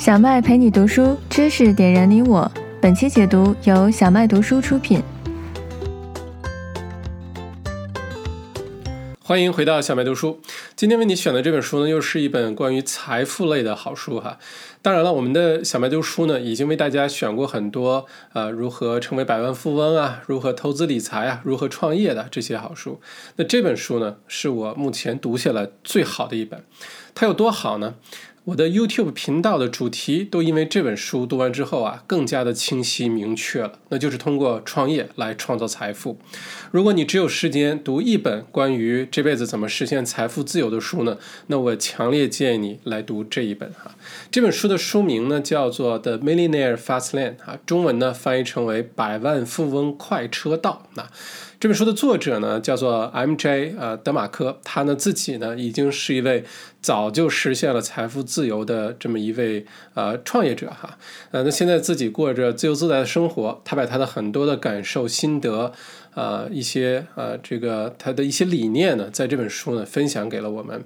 小麦陪你读书，知识点燃你我。本期解读由小麦读书出品。欢迎回到小麦读书。今天为你选的这本书呢，又是一本关于财富类的好书哈。当然了，我们的小麦读书呢，已经为大家选过很多呃，如何成为百万富翁啊，如何投资理财啊，如何创业的这些好书。那这本书呢，是我目前读下来最好的一本。它有多好呢？我的 YouTube 频道的主题都因为这本书读完之后啊，更加的清晰明确了。那就是通过创业来创造财富。如果你只有时间读一本关于这辈子怎么实现财富自由的书呢，那我强烈建议你来读这一本哈。这本书的书名呢叫做《The Millionaire Fast Lane》啊，中文呢翻译成为《百万富翁快车道》那。这本书的作者呢，叫做 M.J. 呃德马科，他呢自己呢已经是一位早就实现了财富自由的这么一位呃创业者哈，呃那现在自己过着自由自在的生活，他把他的很多的感受心得，呃一些呃这个他的一些理念呢，在这本书呢分享给了我们，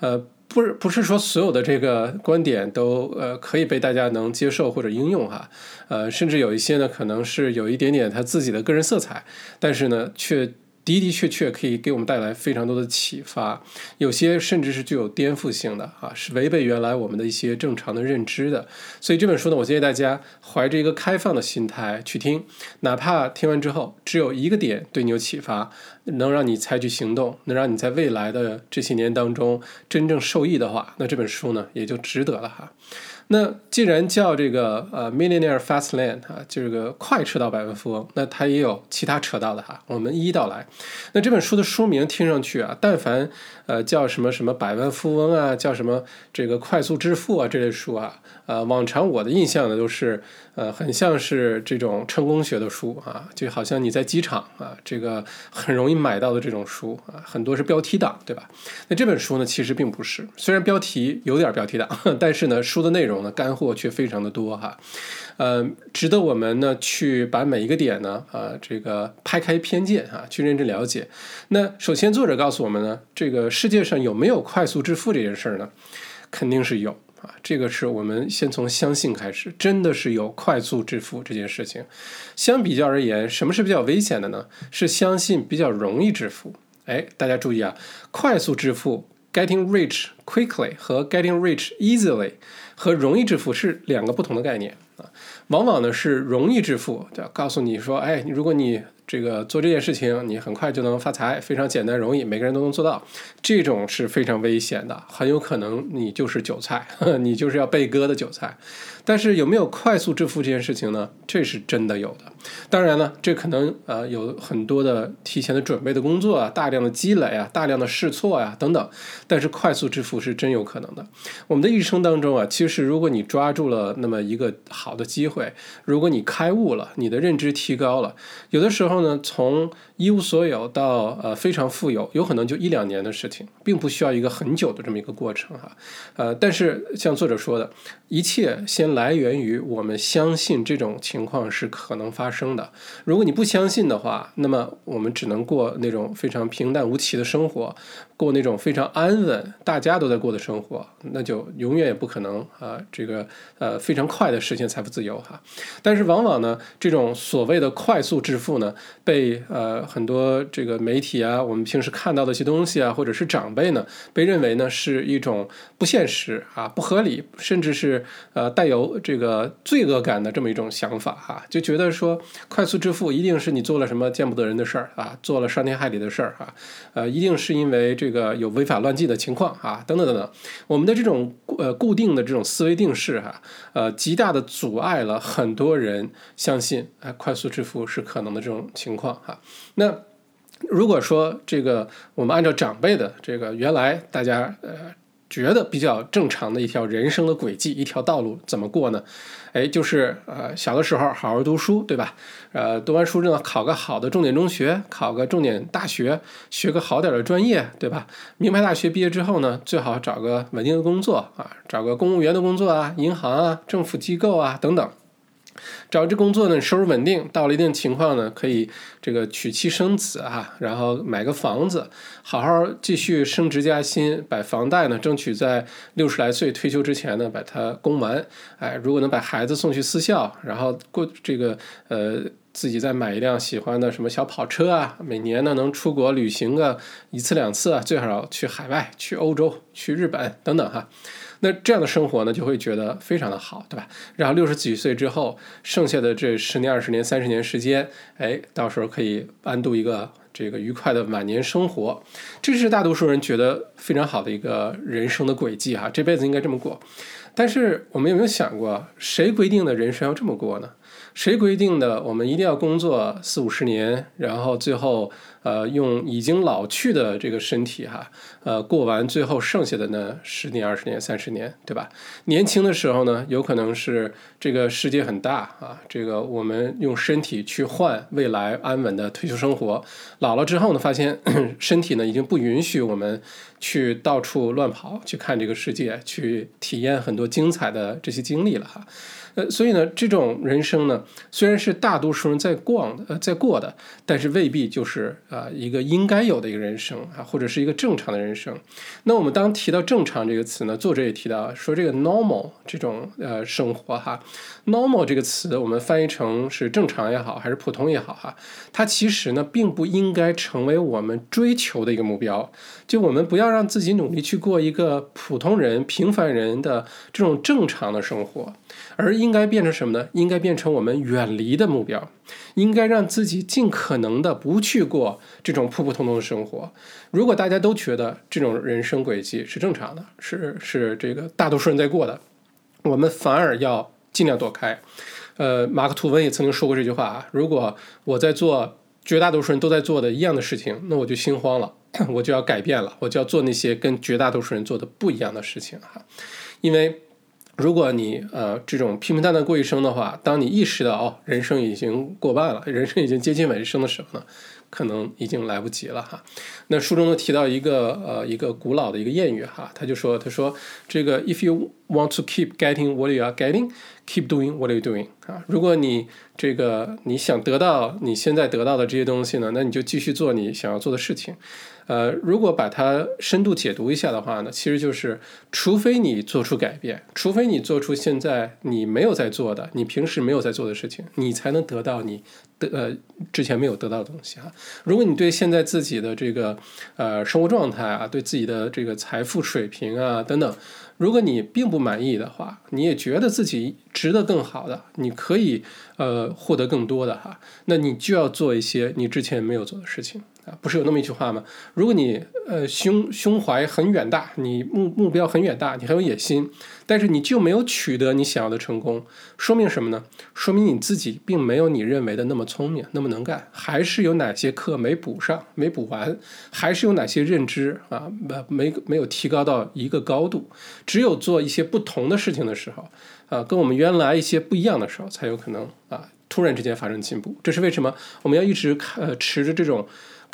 呃。不是不是说所有的这个观点都呃可以被大家能接受或者应用哈，呃甚至有一些呢可能是有一点点他自己的个人色彩，但是呢却。的的确确可以给我们带来非常多的启发，有些甚至是具有颠覆性的啊，是违背原来我们的一些正常的认知的。所以这本书呢，我建议大家怀着一个开放的心态去听，哪怕听完之后只有一个点对你有启发，能让你采取行动，能让你在未来的这些年当中真正受益的话，那这本书呢也就值得了哈。那既然叫这个呃 Millionaire Fast Lane 啊，这个快车道百万富翁，那它也有其他车道的哈，我们一一道来。那这本书的书名听上去啊，但凡呃叫什么什么百万富翁啊，叫什么这个快速致富啊这类书啊，呃，往常我的印象呢都是呃很像是这种成功学的书啊，就好像你在机场啊，这个很容易买到的这种书啊，很多是标题党，对吧？那这本书呢，其实并不是，虽然标题有点标题党，但是呢，书的内容。干货却非常的多哈，呃，值得我们呢去把每一个点呢，啊，这个拍开偏见啊，去认真了解。那首先，作者告诉我们呢，这个世界上有没有快速致富这件事儿呢？肯定是有啊，这个是我们先从相信开始，真的是有快速致富这件事情。相比较而言，什么是比较危险的呢？是相信比较容易致富。哎，大家注意啊，快速致富。Getting rich quickly 和 getting rich easily 和容易致富是两个不同的概念啊。往往呢是容易致富，就告诉你说，哎，如果你这个做这件事情，你很快就能发财，非常简单容易，每个人都能做到。这种是非常危险的，很有可能你就是韭菜，呵 呵你就是要被割的韭菜。但是有没有快速致富这件事情呢？这是真的有的。当然呢，这可能呃有很多的提前的准备的工作啊，大量的积累啊，大量的试错呀等等。但是快速致富是真有可能的。我们的一生当中啊，其实如果你抓住了那么一个好的机会，如果你开悟了，你的认知提高了，有的时候呢，从一无所有到呃非常富有，有可能就一两年的事情，并不需要一个很久的这么一个过程哈。呃，但是像作者说的，一切先。来源于我们相信这种情况是可能发生生的。如果你不相信的话，那么我们只能过那种非常平淡无奇的生活，过那种非常安稳、大家都在过的生活，那就永远也不可能啊，这个呃非常快的实现财富自由哈。但是往往呢，这种所谓的快速致富呢，被呃很多这个媒体啊，我们平时看到的一些东西啊，或者是长辈呢，被认为呢是一种不现实啊、不合理，甚至是呃带有。这个罪恶感的这么一种想法哈，就觉得说快速致富一定是你做了什么见不得人的事儿啊，做了伤天害理的事儿啊，呃，一定是因为这个有违法乱纪的情况啊，等等等等。我们的这种呃固定的这种思维定式哈，呃，极大的阻碍了很多人相信哎快速致富是可能的这种情况哈。那如果说这个我们按照长辈的这个原来大家呃。觉得比较正常的一条人生的轨迹，一条道路怎么过呢？哎，就是呃小的时候好好读书，对吧？呃，读完书之后考个好的重点中学，考个重点大学，学个好点的专业，对吧？名牌大学毕业之后呢，最好找个稳定的工作啊，找个公务员的工作啊，银行啊，政府机构啊等等。找这工作呢，收入稳定，到了一定情况呢，可以这个娶妻生子啊，然后买个房子，好好继续升职加薪，把房贷呢争取在六十来岁退休之前呢把它供完。哎，如果能把孩子送去私校，然后过这个呃自己再买一辆喜欢的什么小跑车啊，每年呢能出国旅行个一次两次啊，最好去海外，去欧洲，去日本等等哈。那这样的生活呢，就会觉得非常的好，对吧？然后六十几岁之后，剩下的这十年、二十年、三十年时间，哎，到时候可以安度一个这个愉快的晚年生活，这是大多数人觉得非常好的一个人生的轨迹哈，这辈子应该这么过。但是我们有没有想过，谁规定的人生要这么过呢？谁规定的？我们一定要工作四五十年，然后最后，呃，用已经老去的这个身体，哈，呃，过完最后剩下的那十年、二十年、三十年，对吧？年轻的时候呢，有可能是这个世界很大啊，这个我们用身体去换未来安稳的退休生活。老了之后呢，发现 身体呢已经不允许我们去到处乱跑，去看这个世界，去体验很多精彩的这些经历了，哈。呃，所以呢，这种人生呢，虽然是大多数人在逛，呃，在过的，但是未必就是啊一个应该有的一个人生啊，或者是一个正常的人生。那我们当提到“正常”这个词呢，作者也提到说，这个 “normal” 这种呃生活哈，“normal” 这个词我们翻译成是正常也好，还是普通也好哈，它其实呢，并不应该成为我们追求的一个目标。就我们不要让自己努力去过一个普通人、平凡人的这种正常的生活。而应应该变成什么呢？应该变成我们远离的目标，应该让自己尽可能的不去过这种普普通通的生活。如果大家都觉得这种人生轨迹是正常的，是是这个大多数人在过的，我们反而要尽量躲开。呃，马克吐温也曾经说过这句话啊：如果我在做绝大多数人都在做的一样的事情，那我就心慌了，我就要改变了，我就要做那些跟绝大多数人做的不一样的事情哈，因为。如果你呃这种平平淡淡过一生的话，当你意识到哦人生已经过半了，人生已经接近尾声的时候呢，可能已经来不及了哈。那书中呢提到一个呃一个古老的一个谚语哈，他就说他说这个 if you want to keep getting what you are getting，keep doing what you doing 啊，如果你这个你想得到你现在得到的这些东西呢，那你就继续做你想要做的事情。呃，如果把它深度解读一下的话呢，其实就是，除非你做出改变，除非你做出现在你没有在做的，你平时没有在做的事情，你才能得到你的呃之前没有得到的东西啊。如果你对现在自己的这个呃生活状态啊，对自己的这个财富水平啊等等，如果你并不满意的话，你也觉得自己值得更好的，你可以呃获得更多的哈，那你就要做一些你之前没有做的事情。啊，不是有那么一句话吗？如果你呃胸胸怀很远大，你目目标很远大，你很有野心，但是你就没有取得你想要的成功，说明什么呢？说明你自己并没有你认为的那么聪明，那么能干，还是有哪些课没补上，没补完，还是有哪些认知啊没没没有提高到一个高度。只有做一些不同的事情的时候，啊，跟我们原来一些不一样的时候，才有可能啊突然之间发生进步。这是为什么？我们要一直呃持着这种。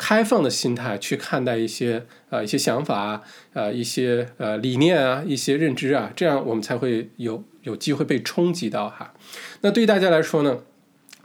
开放的心态去看待一些呃一些想法啊，呃一些呃理念啊，一些认知啊，这样我们才会有有机会被冲击到哈。那对于大家来说呢，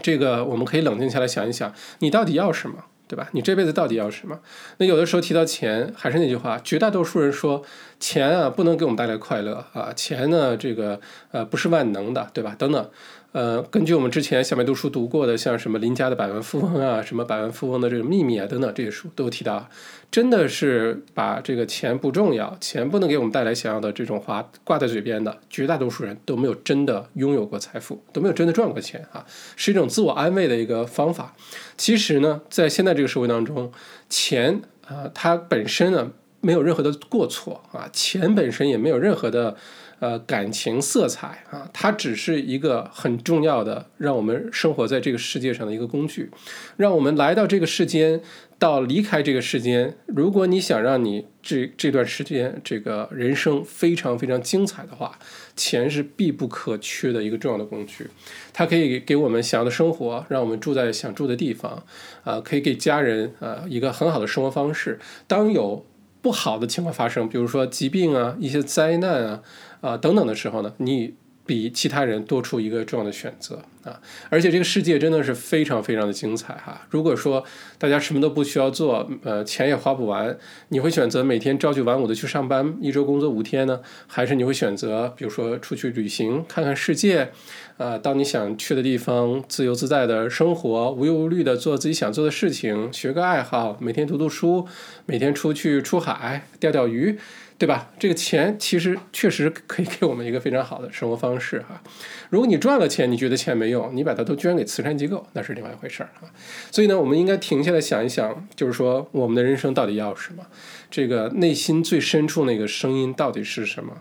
这个我们可以冷静下来想一想，你到底要什么，对吧？你这辈子到底要什么？那有的时候提到钱，还是那句话，绝大多数人说钱啊不能给我们带来快乐啊，钱呢这个呃不是万能的，对吧？等等。呃，根据我们之前小麦读书读过的，像什么林家的百万富翁啊，什么百万富翁的这个秘密啊等等这些书，都有提到，真的是把这个钱不重要，钱不能给我们带来想要的这种话挂在嘴边的，绝大多数人都没有真的拥有过财富，都没有真的赚过钱啊，是一种自我安慰的一个方法。其实呢，在现在这个社会当中，钱啊，它本身呢没有任何的过错啊，钱本身也没有任何的。呃，感情色彩啊，它只是一个很重要的，让我们生活在这个世界上的一个工具，让我们来到这个世间，到离开这个世间。如果你想让你这这段时间这个人生非常非常精彩的话，钱是必不可缺的一个重要的工具。它可以给我们想要的生活，让我们住在想住的地方，啊，可以给家人啊一个很好的生活方式。当有不好的情况发生，比如说疾病啊，一些灾难啊。啊，等等的时候呢，你比其他人多出一个重要的选择啊！而且这个世界真的是非常非常的精彩哈！如果说大家什么都不需要做，呃，钱也花不完，你会选择每天朝九晚五的去上班，一周工作五天呢，还是你会选择比如说出去旅行，看看世界，啊，到你想去的地方，自由自在的生活，无忧无虑的做自己想做的事情，学个爱好，每天读读书，每天出去出海钓钓鱼。对吧？这个钱其实确实可以给我们一个非常好的生活方式哈。如果你赚了钱，你觉得钱没用，你把它都捐给慈善机构，那是另外一回事儿啊。所以呢，我们应该停下来想一想，就是说我们的人生到底要什么？这个内心最深处那个声音到底是什么？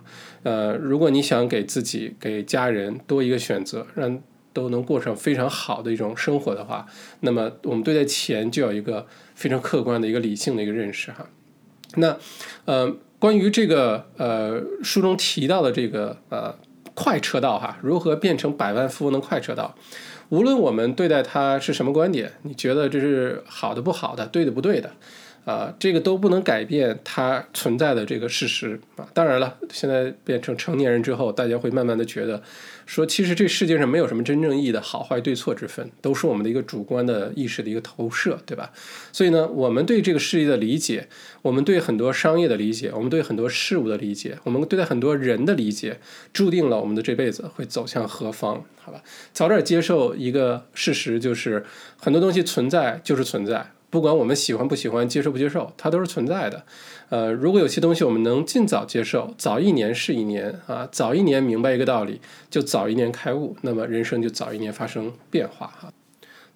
呃，如果你想给自己、给家人多一个选择，让都能过上非常好的一种生活的话，那么我们对待钱就有一个非常客观的一个理性的一个认识哈。那，呃。关于这个呃书中提到的这个呃快车道哈，如何变成百万富翁的快车道？无论我们对待它是什么观点，你觉得这是好的不好的，对的不对的？啊，这个都不能改变它存在的这个事实啊。当然了，现在变成成年人之后，大家会慢慢的觉得，说其实这世界上没有什么真正意义的好坏对错之分，都是我们的一个主观的意识的一个投射，对吧？所以呢，我们对这个世界的理解，我们对很多商业的理解，我们对很多事物的理解，我们对待很多人的理解，注定了我们的这辈子会走向何方？好吧，早点接受一个事实，就是很多东西存在就是存在。不管我们喜欢不喜欢、接受不接受，它都是存在的。呃，如果有些东西我们能尽早接受，早一年是一年啊，早一年明白一个道理，就早一年开悟，那么人生就早一年发生变化哈。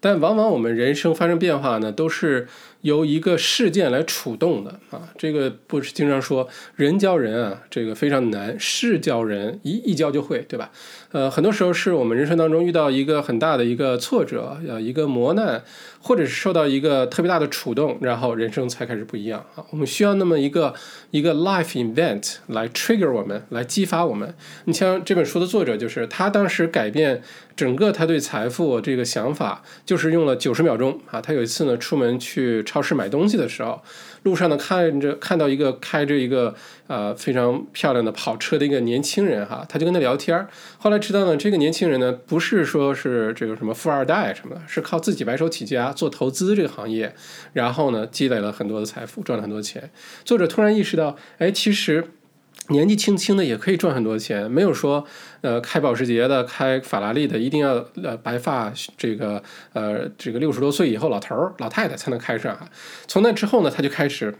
但往往我们人生发生变化呢，都是由一个事件来触动的啊。这个不是经常说人教人啊，这个非常难，事教人一一教就会，对吧？呃，很多时候是我们人生当中遇到一个很大的一个挫折，呃，一个磨难，或者是受到一个特别大的触动，然后人生才开始不一样啊。我们需要那么一个一个 life event 来 trigger 我们，来激发我们。你像这本书的作者，就是他当时改变整个他对财富这个想法，就是用了九十秒钟啊。他有一次呢，出门去超市买东西的时候。路上呢，看着看到一个开着一个呃非常漂亮的跑车的一个年轻人哈，他就跟他聊天儿。后来知道呢，这个年轻人呢不是说是这个什么富二代什么的，是靠自己白手起家做投资这个行业，然后呢积累了很多的财富，赚了很多钱。作者突然意识到，哎，其实。年纪轻轻的也可以赚很多钱，没有说，呃，开保时捷的、开法拉利的一定要呃白发，这个呃这个六十多岁以后老头儿、老太太才能开上哈。从那之后呢，他就开始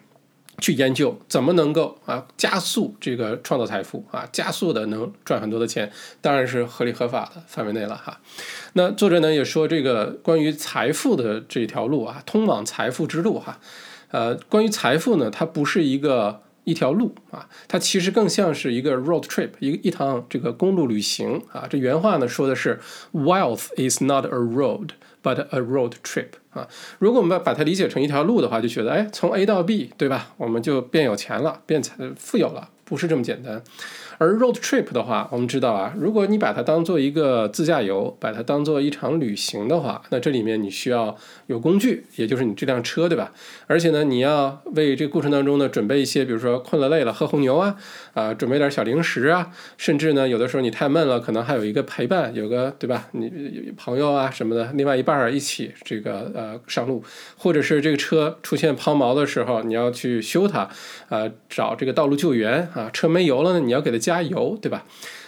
去研究怎么能够啊加速这个创造财富啊，加速的能赚很多的钱，当然是合理合法的范围内了哈。那作者呢也说，这个关于财富的这条路啊，通往财富之路哈，呃，关于财富呢，它不是一个。一条路啊，它其实更像是一个 road trip，一个一趟这个公路旅行啊。这原话呢说的是，wealth is not a road but a road trip 啊。如果我们把把它理解成一条路的话，就觉得哎，从 A 到 B，对吧？我们就变有钱了，变财富有了，不是这么简单。而 road trip 的话，我们知道啊，如果你把它当做一个自驾游，把它当做一场旅行的话，那这里面你需要有工具，也就是你这辆车，对吧？而且呢，你要为这个过程当中呢准备一些，比如说困了累了喝红牛啊，啊，准备点小零食啊，甚至呢，有的时候你太闷了，可能还有一个陪伴，有个对吧？你朋友啊什么的，另外一半儿一起这个呃上路，或者是这个车出现抛锚的时候，你要去修它，啊，找这个道路救援啊，车没油了呢，你要给它加。加油，对吧？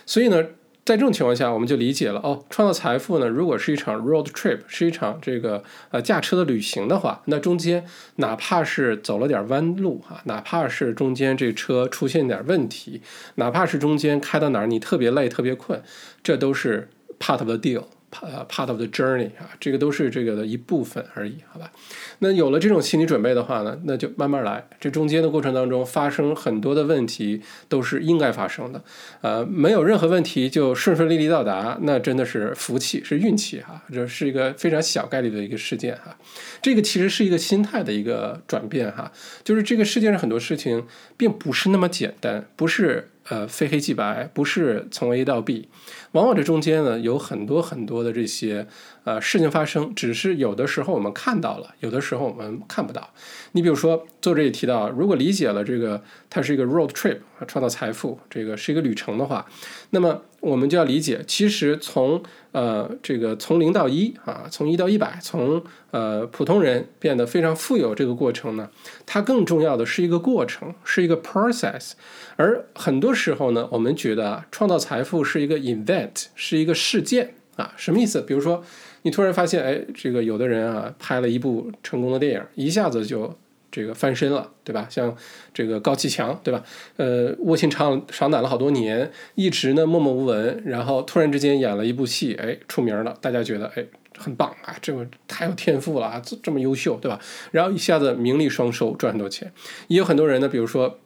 所以呢，在这种情况下，我们就理解了哦，创造财富呢，如果是一场 road trip，是一场这个呃驾车的旅行的话，那中间哪怕是走了点弯路啊，哪怕是中间这车出现点问题，哪怕是中间开到哪儿你特别累、特别困，这都是 part of the deal。呃，part of the journey 啊，这个都是这个的一部分而已，好吧？那有了这种心理准备的话呢，那就慢慢来。这中间的过程当中发生很多的问题，都是应该发生的。呃，没有任何问题就顺顺利利到达，那真的是福气，是运气哈，这是一个非常小概率的一个事件哈。这个其实是一个心态的一个转变哈，就是这个世界上很多事情并不是那么简单，不是。呃，非黑即白，不是从 A 到 B，往往这中间呢有很多很多的这些呃事情发生，只是有的时候我们看到了，有的时候我们看不到。你比如说，作者也提到，如果理解了这个它是一个 road trip，创造财富，这个是一个旅程的话，那么我们就要理解，其实从呃这个从零到一啊，从一到一百，从呃普通人变得非常富有这个过程呢，它更重要的是一个过程，是一个 process。而很多时候呢，我们觉得啊，创造财富是一个 event，是一个事件啊，什么意思？比如说，你突然发现，哎，这个有的人啊，拍了一部成功的电影，一下子就这个翻身了，对吧？像这个高启强，对吧？呃，卧薪尝尝胆了好多年，一直呢默默无闻，然后突然之间演了一部戏，哎，出名了，大家觉得，哎，很棒啊，这个太有天赋了啊，这么优秀，对吧？然后一下子名利双收，赚很多钱。也有很多人呢，比如说。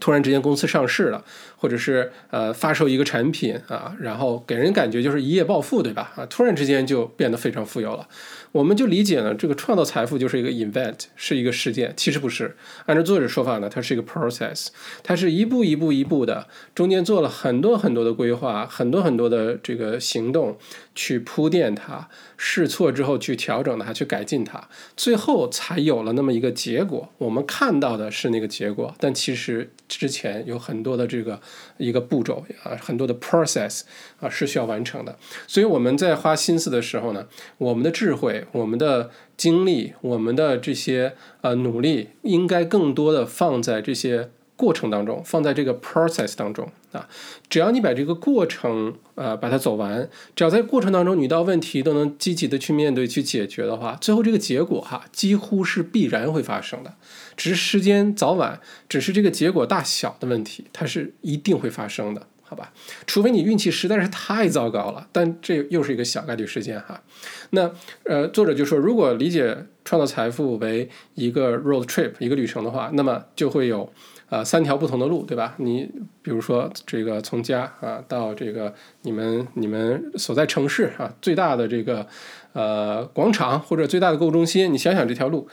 突然之间公司上市了，或者是呃发售一个产品啊，然后给人感觉就是一夜暴富，对吧？啊，突然之间就变得非常富有了。我们就理解呢，这个创造财富就是一个 event，是一个事件。其实不是，按照作者说法呢，它是一个 process，它是一步一步一步的，中间做了很多很多的规划，很多很多的这个行动去铺垫它，试错之后去调整它，去改进它，最后才有了那么一个结果。我们看到的是那个结果，但其实之前有很多的这个一个步骤啊，很多的 process 啊是需要完成的。所以我们在花心思的时候呢，我们的智慧。我们的精力，我们的这些呃努力，应该更多的放在这些过程当中，放在这个 process 当中啊。只要你把这个过程呃把它走完，只要在过程当中你遇到问题都能积极的去面对、去解决的话，最后这个结果哈几乎是必然会发生的，只是时间早晚，只是这个结果大小的问题，它是一定会发生的。好吧，除非你运气实在是太糟糕了，但这又是一个小概率事件哈。那呃，作者就说，如果理解创造财富为一个 road trip 一个旅程的话，那么就会有呃三条不同的路，对吧？你比如说这个从家啊到这个你们你们所在城市啊最大的这个呃广场或者最大的购物中心，你想想这条路。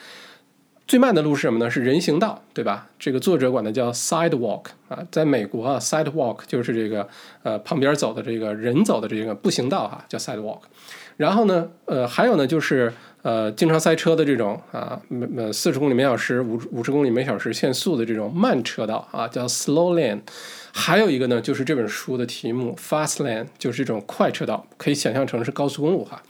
最慢的路是什么呢？是人行道，对吧？这个作者管它叫 sidewalk 啊，在美国啊，sidewalk 就是这个呃旁边走的这个人走的这个步行道哈，叫 sidewalk。然后呢，呃，还有呢，就是呃经常塞车的这种啊，呃四十公里每小时、五五十公里每小时限速的这种慢车道啊，叫 slow lane。还有一个呢，就是这本书的题目 Fast Lane，就是这种快车道，可以想象成是高速公路哈。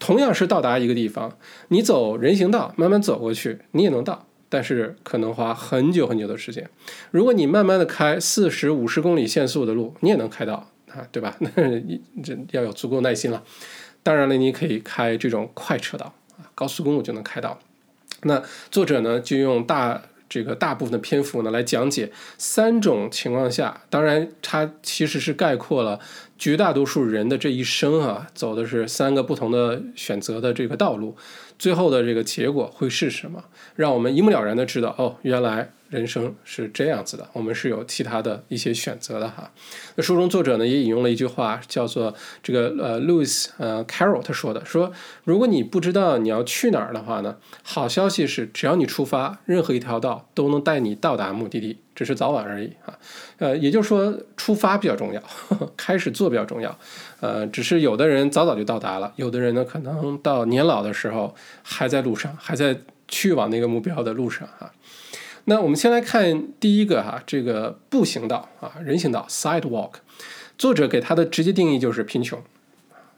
同样是到达一个地方，你走人行道慢慢走过去，你也能到，但是可能花很久很久的时间。如果你慢慢的开四十五十公里限速的路，你也能开到啊，对吧？那这要有足够耐心了。当然了，你可以开这种快车道，高速公路就能开到。那作者呢，就用大。这个大部分的篇幅呢，来讲解三种情况下，当然它其实是概括了绝大多数人的这一生啊，走的是三个不同的选择的这个道路，最后的这个结果会是什么？让我们一目了然的知道，哦，原来。人生是这样子的，我们是有其他的一些选择的哈。那书中作者呢也引用了一句话，叫做这个呃，Louis 呃 Carroll 他说的，说如果你不知道你要去哪儿的话呢，好消息是只要你出发，任何一条道都能带你到达目的地，只是早晚而已啊。呃，也就是说出发比较重要，开始做比较重要。呃，只是有的人早早就到达了，有的人呢可能到年老的时候还在路上，还在去往那个目标的路上哈。那我们先来看第一个哈，这个步行道啊，人行道 （sidewalk）。作者给它的直接定义就是贫穷。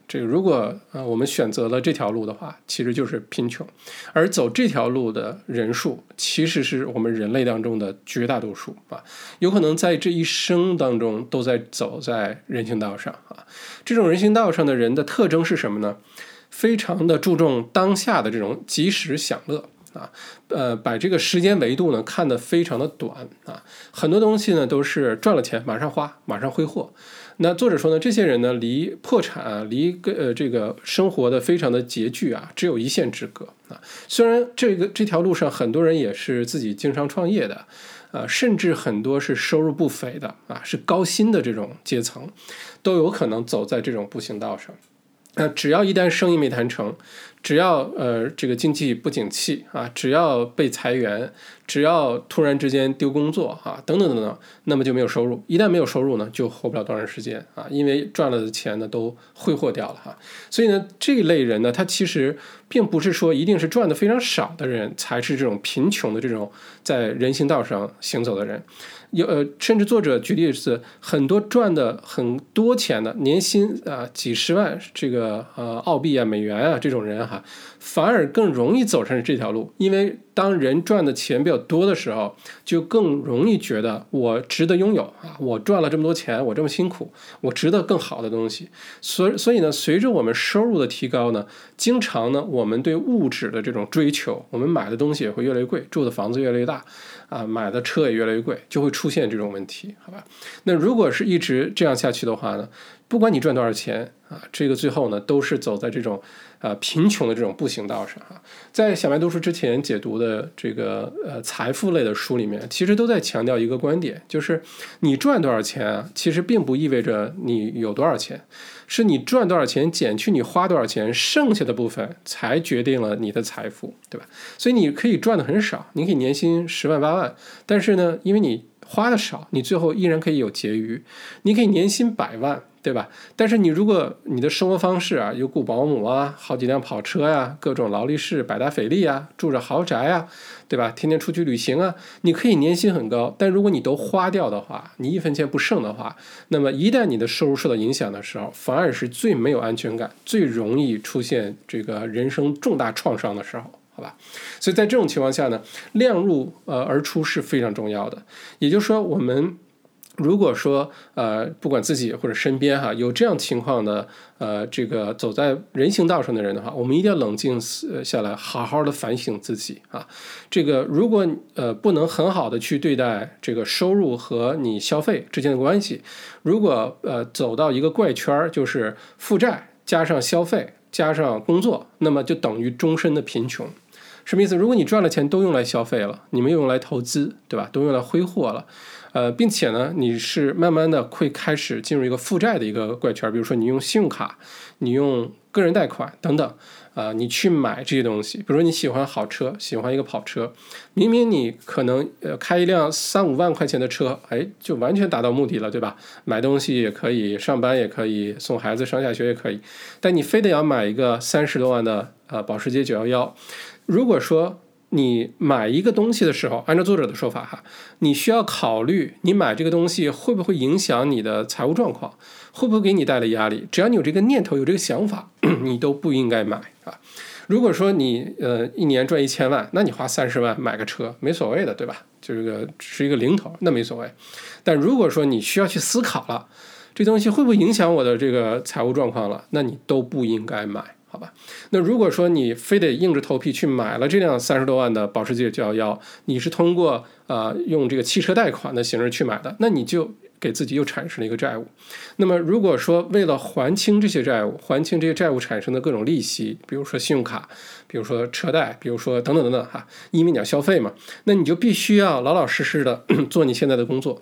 这个如果呃我们选择了这条路的话，其实就是贫穷。而走这条路的人数，其实是我们人类当中的绝大多数啊，有可能在这一生当中都在走在人行道上啊。这种人行道上的人的特征是什么呢？非常的注重当下的这种及时享乐。啊，呃，把这个时间维度呢看得非常的短啊，很多东西呢都是赚了钱马上花，马上挥霍。那作者说呢，这些人呢离破产，离个呃这个生活的非常的拮据啊，只有一线之隔啊。虽然这个这条路上很多人也是自己经商创业的，啊，甚至很多是收入不菲的啊，是高薪的这种阶层，都有可能走在这种步行道上。那只要一旦生意没谈成，只要呃这个经济不景气啊，只要被裁员，只要突然之间丢工作啊，等等等等，那么就没有收入。一旦没有收入呢，就活不了多长时间啊，因为赚了的钱呢都挥霍掉了哈。所以呢，这一类人呢，他其实并不是说一定是赚的非常少的人才是这种贫穷的这种在人行道上行走的人。有呃，甚至作者举例子，很多赚的很多钱的年薪啊几十万这个呃澳币啊美元啊这种人哈，反而更容易走上这条路，因为当人赚的钱比较多的时候，就更容易觉得我值得拥有啊，我赚了这么多钱，我这么辛苦，我值得更好的东西。所所以呢，随着我们收入的提高呢，经常呢我们对物质的这种追求，我们买的东西也会越来越贵，住的房子越来越大。啊，买的车也越来越贵，就会出现这种问题，好吧？那如果是一直这样下去的话呢？不管你赚多少钱啊，这个最后呢，都是走在这种呃贫穷的这种步行道上哈。在小麦读书之前解读的这个呃财富类的书里面，其实都在强调一个观点，就是你赚多少钱啊，其实并不意味着你有多少钱。是你赚多少钱减去你花多少钱，剩下的部分才决定了你的财富，对吧？所以你可以赚的很少，你可以年薪十万八万，但是呢，因为你花的少，你最后依然可以有结余。你可以年薪百万。对吧？但是你如果你的生活方式啊，有雇保姆啊，好几辆跑车呀，各种劳力士、百达翡丽啊，住着豪宅啊，对吧？天天出去旅行啊，你可以年薪很高，但如果你都花掉的话，你一分钱不剩的话，那么一旦你的收入受到影响的时候，反而是最没有安全感、最容易出现这个人生重大创伤的时候，好吧？所以在这种情况下呢，量入呃而出是非常重要的。也就是说，我们。如果说呃，不管自己或者身边哈有这样情况的呃，这个走在人行道上的人的话，我们一定要冷静下来，好好的反省自己啊。这个如果呃不能很好的去对待这个收入和你消费之间的关系，如果呃走到一个怪圈儿，就是负债加上消费加上工作，那么就等于终身的贫穷。什么意思？如果你赚了钱都用来消费了，你们又用来投资，对吧？都用来挥霍了。呃，并且呢，你是慢慢的会开始进入一个负债的一个怪圈，比如说你用信用卡，你用个人贷款等等，啊，你去买这些东西，比如说你喜欢好车，喜欢一个跑车，明明你可能呃开一辆三五万块钱的车，哎，就完全达到目的了，对吧？买东西也可以，上班也可以，送孩子上下学也可以，但你非得要买一个三十多万的呃保时捷九幺幺，如果说。你买一个东西的时候，按照作者的说法哈，你需要考虑你买这个东西会不会影响你的财务状况，会不会给你带来压力。只要你有这个念头，有这个想法，你都不应该买啊。如果说你呃一年赚一千万，那你花三十万买个车没所谓的，对吧？就是个是一个零头，那没所谓。但如果说你需要去思考了，这东西会不会影响我的这个财务状况了，那你都不应该买。好吧，那如果说你非得硬着头皮去买了这辆三十多万的保时捷911，你是通过呃用这个汽车贷款的形式去买的，那你就给自己又产生了一个债务。那么如果说为了还清这些债务，还清这些债务产生的各种利息，比如说信用卡，比如说车贷，比如说等等等等哈，因为你要消费嘛，那你就必须要老老实实的 做你现在的工作。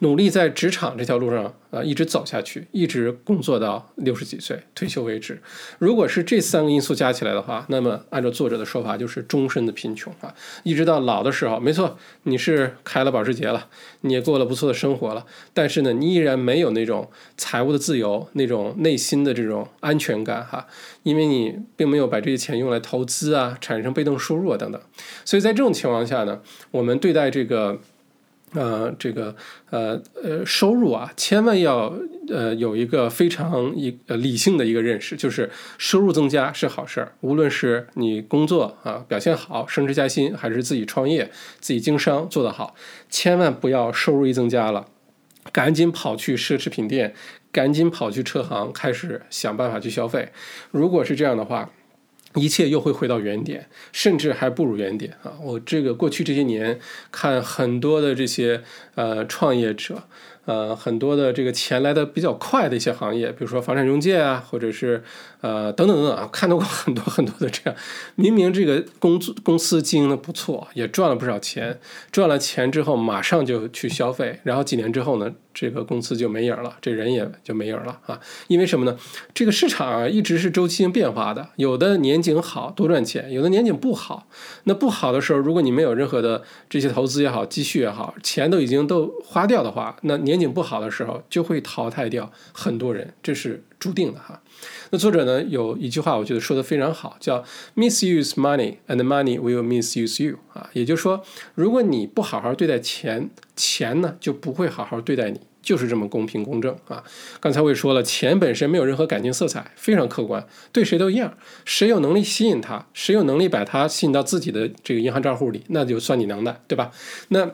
努力在职场这条路上啊，一直走下去，一直工作到六十几岁退休为止。如果是这三个因素加起来的话，那么按照作者的说法，就是终身的贫穷啊，一直到老的时候。没错，你是开了保时捷了，你也过了不错的生活了，但是呢，你依然没有那种财务的自由，那种内心的这种安全感哈，因为你并没有把这些钱用来投资啊，产生被动收入啊等等。所以在这种情况下呢，我们对待这个。呃，这个呃呃收入啊，千万要呃有一个非常一呃理性的一个认识，就是收入增加是好事儿，无论是你工作啊表现好，升职加薪，还是自己创业、自己经商做得好，千万不要收入一增加了，赶紧跑去奢侈品店，赶紧跑去车行，开始想办法去消费。如果是这样的话，一切又会回到原点，甚至还不如原点啊！我这个过去这些年看很多的这些呃创业者，呃很多的这个钱来的比较快的一些行业，比如说房产中介啊，或者是呃等等等等啊，看到过很多很多的这样，明明这个公公司经营的不错，也赚了不少钱，赚了钱之后马上就去消费，然后几年之后呢？这个公司就没影了，这人也就没影了啊！因为什么呢？这个市场啊一直是周期性变化的，有的年景好多赚钱，有的年景不好。那不好的时候，如果你没有任何的这些投资也好、积蓄也好，钱都已经都花掉的话，那年景不好的时候就会淘汰掉很多人，这是注定的哈。那作者呢有一句话，我觉得说的非常好，叫 “misuse money and money will misuse you” 啊，也就是说，如果你不好好对待钱，钱呢就不会好好对待你。就是这么公平公正啊！刚才我也说了，钱本身没有任何感情色彩，非常客观，对谁都一样。谁有能力吸引他，谁有能力把他吸引到自己的这个银行账户里，那就算你能耐，对吧？那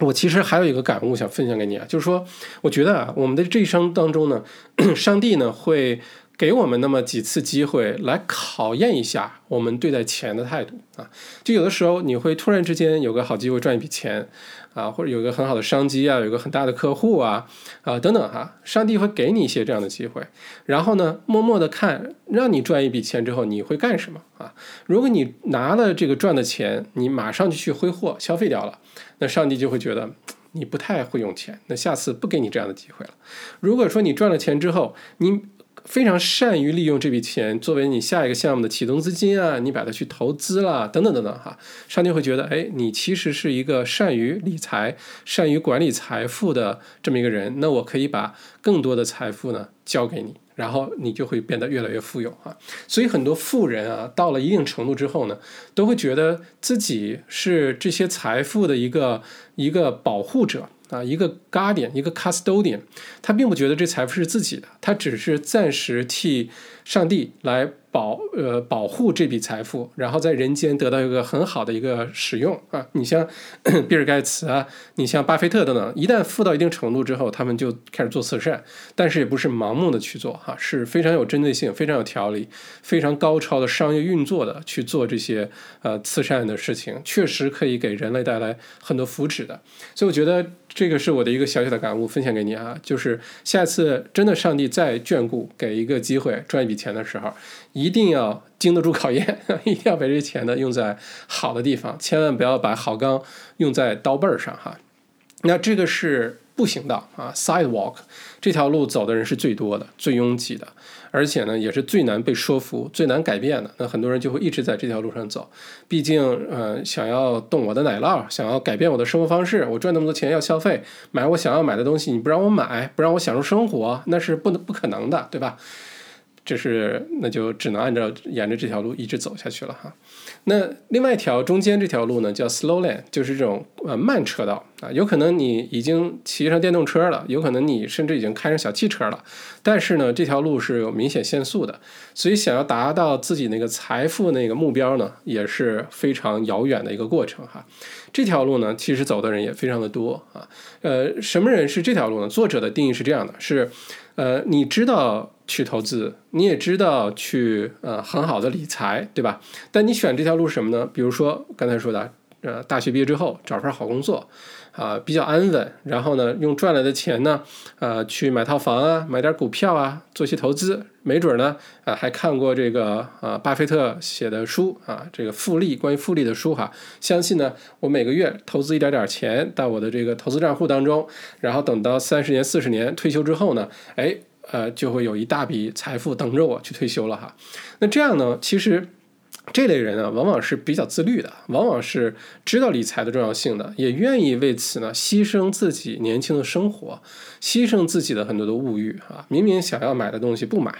我其实还有一个感悟想分享给你啊，就是说，我觉得啊，我们的这一生当中呢，上帝呢会。给我们那么几次机会来考验一下我们对待钱的态度啊！就有的时候你会突然之间有个好机会赚一笔钱啊，或者有个很好的商机啊，有个很大的客户啊啊等等哈，上帝会给你一些这样的机会，然后呢，默默的看让你赚一笔钱之后你会干什么啊？如果你拿了这个赚的钱，你马上就去挥霍消费掉了，那上帝就会觉得你不太会用钱，那下次不给你这样的机会了。如果说你赚了钱之后，你非常善于利用这笔钱作为你下一个项目的启动资金啊，你把它去投资啦，等等等等哈，上帝会觉得，哎，你其实是一个善于理财、善于管理财富的这么一个人，那我可以把更多的财富呢交给你，然后你就会变得越来越富有啊。所以很多富人啊，到了一定程度之后呢，都会觉得自己是这些财富的一个一个保护者。啊，一个 guardian，一个 custodian，他并不觉得这财富是自己的，他只是暂时替上帝来。保呃保护这笔财富，然后在人间得到一个很好的一个使用啊！你像 比尔盖茨啊，你像巴菲特等等，一旦富到一定程度之后，他们就开始做慈善，但是也不是盲目的去做哈，是非常有针对性、非常有条理、非常高超的商业运作的去做这些呃慈善的事情，确实可以给人类带来很多福祉的。所以我觉得这个是我的一个小小的感悟，分享给你啊，就是下次真的上帝再眷顾，给一个机会赚一笔钱的时候。一定要经得住考验，一定要把这些钱呢用在好的地方，千万不要把好钢用在刀背儿上哈。那这个是步行道啊，sidewalk 这条路走的人是最多的、最拥挤的，而且呢也是最难被说服、最难改变的。那很多人就会一直在这条路上走，毕竟呃想要动我的奶酪，想要改变我的生活方式，我赚那么多钱要消费，买我想要买的东西，你不让我买，不让我享受生活，那是不能不可能的，对吧？这是那就只能按照沿着这条路一直走下去了哈。那另外一条中间这条路呢，叫 slow lane，就是这种呃慢车道啊。有可能你已经骑上电动车了，有可能你甚至已经开上小汽车了，但是呢，这条路是有明显限速的，所以想要达到自己那个财富那个目标呢，也是非常遥远的一个过程哈。这条路呢，其实走的人也非常的多啊。呃，什么人是这条路呢？作者的定义是这样的：是呃，你知道。去投资，你也知道去呃很好的理财，对吧？但你选这条路是什么呢？比如说刚才说的，呃，大学毕业之后找份好工作，啊，比较安稳，然后呢，用赚来的钱呢，呃，去买套房啊，买点股票啊，做些投资，没准呢，啊，还看过这个啊，巴菲特写的书啊，这个复利关于复利的书哈，相信呢，我每个月投资一点点钱到我的这个投资账户当中，然后等到三十年、四十年退休之后呢，哎。呃，就会有一大笔财富等着我去退休了哈。那这样呢，其实这类人啊，往往是比较自律的，往往是知道理财的重要性的，也愿意为此呢牺牲自己年轻的生活，牺牲自己的很多的物欲啊。明明想要买的东西不买，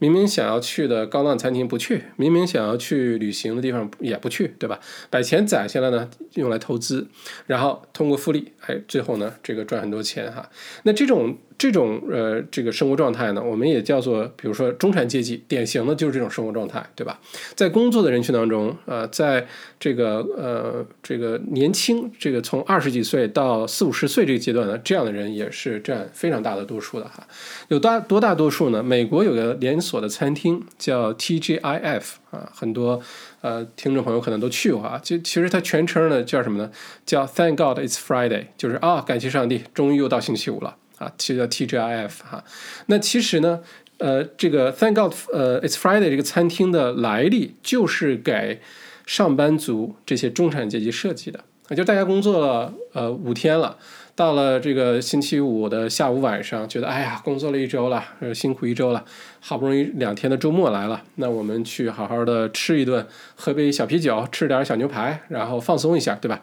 明明想要去的高档餐厅不去，明明想要去旅行的地方也不去，对吧？把钱攒下来呢，用来投资，然后通过复利，哎，最后呢，这个赚很多钱哈。那这种。这种呃，这个生活状态呢，我们也叫做，比如说中产阶级，典型的就是这种生活状态，对吧？在工作的人群当中，呃，在这个呃这个年轻，这个从二十几岁到四五十岁这个阶段呢，这样的人也是占非常大的多数的哈。有大多大多数呢？美国有个连锁的餐厅叫 TGIF 啊，很多呃听众朋友可能都去过啊。就其实它全称呢叫什么呢？叫 Thank God It's Friday，就是啊，感谢上帝，终于又到星期五了。啊，就叫 TGIF 哈。那其实呢，呃，这个 Thank God，呃，It's Friday 这个餐厅的来历就是给上班族这些中产阶级设计的，就大家工作了呃五天了。到了这个星期五的下午晚上，觉得哎呀，工作了一周了，辛苦一周了，好不容易两天的周末来了，那我们去好好的吃一顿，喝杯小啤酒，吃点小牛排，然后放松一下，对吧？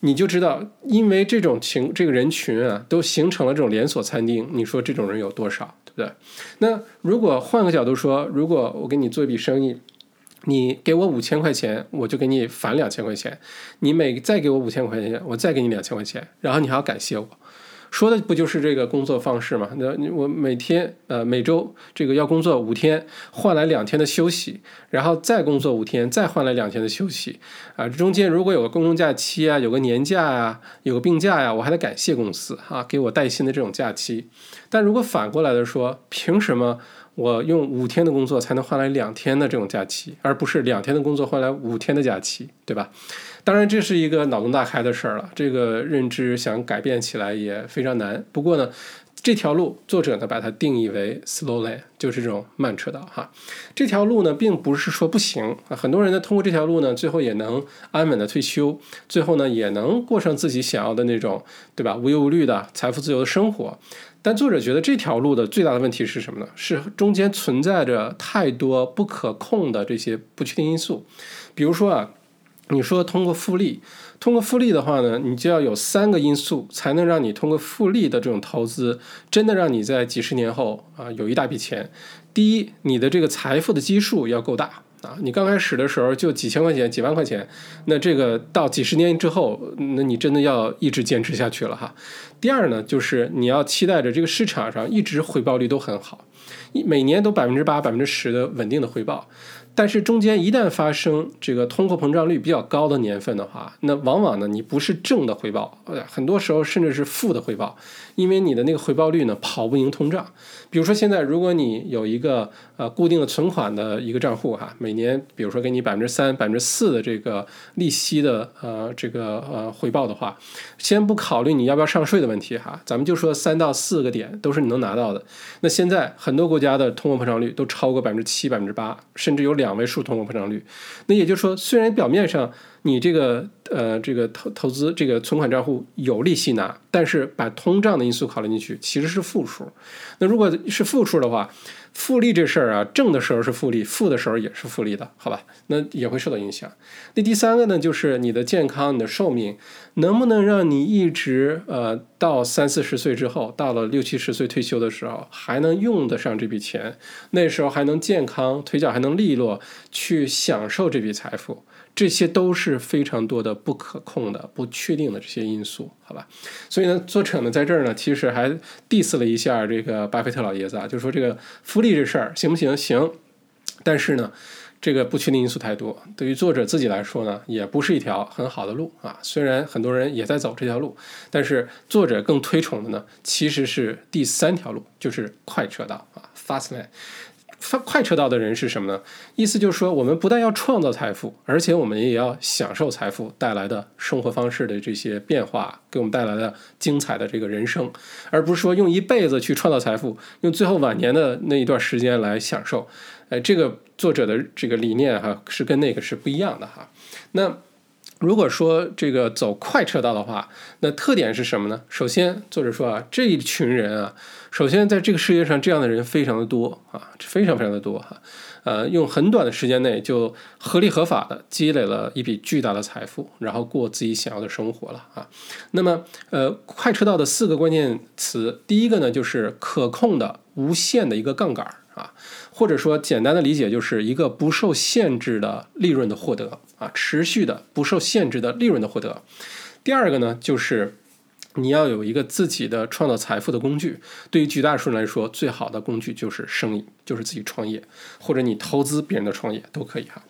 你就知道，因为这种情，这个人群啊，都形成了这种连锁餐厅，你说这种人有多少，对不对？那如果换个角度说，如果我给你做一笔生意。你给我五千块钱，我就给你返两千块钱。你每再给我五千块钱，我再给你两千块钱。然后你还要感谢我，说的不就是这个工作方式吗？那我每天呃每周这个要工作五天，换来两天的休息，然后再工作五天，再换来两天的休息啊。中间如果有个公共假期啊，有个年假呀，有个病假呀，我还得感谢公司啊，给我带薪的这种假期。但如果反过来的说，凭什么？我用五天的工作才能换来两天的这种假期，而不是两天的工作换来五天的假期，对吧？当然，这是一个脑洞大开的事儿了。这个认知想改变起来也非常难。不过呢，这条路作者呢把它定义为 slow lane，就是这种慢车道哈。这条路呢并不是说不行啊，很多人呢通过这条路呢最后也能安稳的退休，最后呢也能过上自己想要的那种，对吧？无忧无虑的财富自由的生活。但作者觉得这条路的最大的问题是什么呢？是中间存在着太多不可控的这些不确定因素。比如说啊，你说通过复利，通过复利的话呢，你就要有三个因素才能让你通过复利的这种投资，真的让你在几十年后啊有一大笔钱。第一，你的这个财富的基数要够大。啊，你刚开始的时候就几千块钱、几万块钱，那这个到几十年之后，那你真的要一直坚持下去了哈。第二呢，就是你要期待着这个市场上一直回报率都很好，每年都百分之八、百分之十的稳定的回报。但是中间一旦发生这个通货膨胀率比较高的年份的话，那往往呢你不是正的回报，很多时候甚至是负的回报，因为你的那个回报率呢跑不赢通胀。比如说现在如果你有一个呃固定的存款的一个账户哈，每年比如说给你百分之三、百分之四的这个利息的呃这个呃回报的话，先不考虑你要不要上税的问题哈，咱们就说三到四个点都是你能拿到的。那现在很多国家的通货膨胀率都超过百分之七、百分之八，甚至有两。位数通货膨胀率，那也就是说，虽然表面上你这个呃这个投投资这个存款账户有利息拿，但是把通胀的因素考虑进去，其实是负数。那如果是负数的话，复利这事儿啊，正的时候是复利，负的时候也是复利的，好吧？那也会受到影响。那第三个呢，就是你的健康、你的寿命，能不能让你一直呃到三四十岁之后，到了六七十岁退休的时候，还能用得上这笔钱？那时候还能健康，腿脚还能利落，去享受这笔财富？这些都是非常多的不可控的、不确定的这些因素，好吧？所以呢，作者呢在这儿呢，其实还 diss 了一下这个巴菲特老爷子啊，就说这个复利这事儿行不行？行，但是呢，这个不确定因素太多，对于作者自己来说呢，也不是一条很好的路啊。虽然很多人也在走这条路，但是作者更推崇的呢，其实是第三条路，就是快车道啊，fast lane。快车道的人是什么呢？意思就是说，我们不但要创造财富，而且我们也要享受财富带来的生活方式的这些变化，给我们带来的精彩的这个人生，而不是说用一辈子去创造财富，用最后晚年的那一段时间来享受。哎，这个作者的这个理念哈，是跟那个是不一样的哈。那。如果说这个走快车道的话，那特点是什么呢？首先，作者说啊，这一群人啊，首先在这个世界上这样的人非常的多啊，非常非常的多哈，呃，用很短的时间内就合理合法的积累了一笔巨大的财富，然后过自己想要的生活了啊。那么，呃，快车道的四个关键词，第一个呢就是可控的、无限的一个杠杆啊。或者说，简单的理解就是一个不受限制的利润的获得啊，持续的不受限制的利润的获得。第二个呢，就是你要有一个自己的创造财富的工具。对于绝大多数人来说，最好的工具就是生意，就是自己创业，或者你投资别人的创业都可以哈。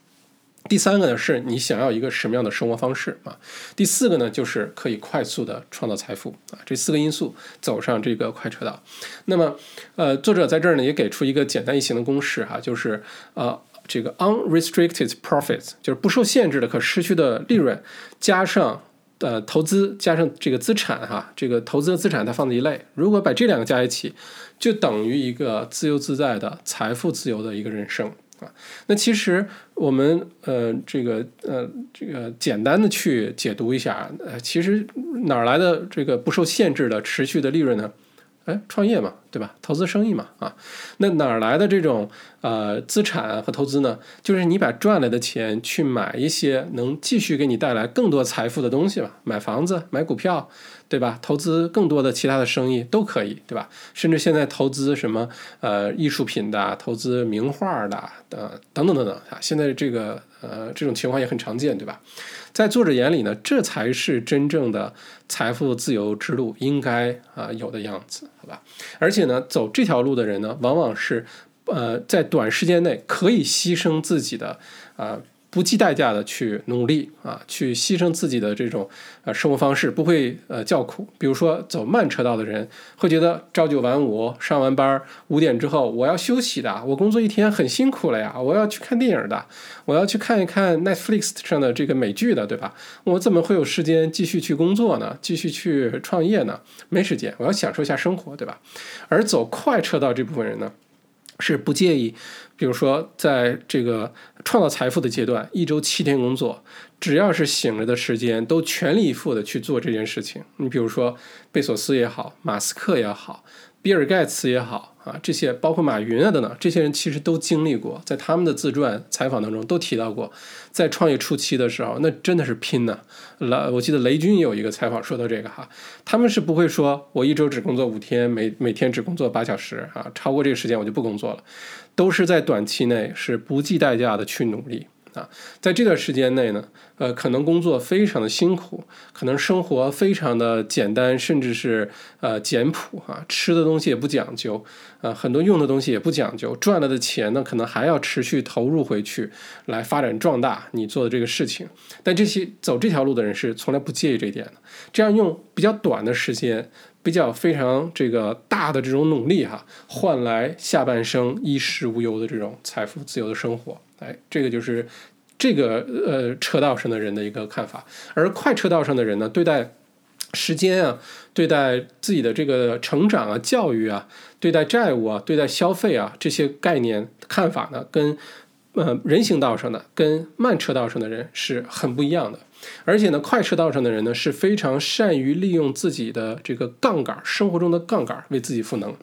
第三个呢，是你想要一个什么样的生活方式啊？第四个呢，就是可以快速的创造财富啊。这四个因素走上这个快车道。那么，呃，作者在这儿呢也给出一个简单易行的公式哈，就是呃，这个 unrestricted profits，就是不受限制的可失去的利润，加上呃投资加上这个资产哈，这个投资的资产它放在一类，如果把这两个加一起，就等于一个自由自在的财富自由的一个人生啊。那其实我们呃这个呃这个简单的去解读一下，呃其实哪来的这个不受限制的持续的利润呢？哎，创业嘛，对吧？投资生意嘛，啊，那哪来的这种呃资产和投资呢？就是你把赚来的钱去买一些能继续给你带来更多财富的东西吧，买房子、买股票，对吧？投资更多的其他的生意都可以，对吧？甚至现在投资什么呃艺术品的，投资名画的，呃等等等等啊，现在这个呃这种情况也很常见，对吧？在作者眼里呢，这才是真正的财富自由之路应该啊有的样子，好吧？而且呢，走这条路的人呢，往往是呃在短时间内可以牺牲自己的啊。不计代价的去努力啊，去牺牲自己的这种呃生活方式，不会呃叫苦。比如说走慢车道的人，会觉得朝九晚五，上完班五点之后我要休息的，我工作一天很辛苦了呀，我要去看电影的，我要去看一看 Netflix 上的这个美剧的，对吧？我怎么会有时间继续去工作呢？继续去创业呢？没时间，我要享受一下生活，对吧？而走快车道这部分人呢，是不介意。比如说，在这个创造财富的阶段，一周七天工作，只要是醒着的时间，都全力以赴的去做这件事情。你比如说，贝索斯也好，马斯克也好，比尔盖茨也好啊，这些包括马云啊等等，这些人其实都经历过，在他们的自传采访当中都提到过，在创业初期的时候，那真的是拼呐。来，我记得雷军有一个采访说到这个哈，他们是不会说我一周只工作五天，每每天只工作八小时啊，超过这个时间我就不工作了。都是在短期内是不计代价的去努力啊，在这段时间内呢，呃，可能工作非常的辛苦，可能生活非常的简单，甚至是呃简朴啊，吃的东西也不讲究，呃，很多用的东西也不讲究，赚了的钱呢，可能还要持续投入回去，来发展壮大你做的这个事情。但这些走这条路的人是从来不介意这一点的，这样用比较短的时间。比较非常这个大的这种努力哈，换来下半生衣食无忧的这种财富自由的生活，哎，这个就是这个呃车道上的人的一个看法。而快车道上的人呢，对待时间啊，对待自己的这个成长啊、教育啊，对待债务啊、对待消费啊这些概念看法呢，跟呃人行道上的、跟慢车道上的人是很不一样的。而且呢，快车道上的人呢是非常善于利用自己的这个杠杆，生活中的杠杆为自己赋能。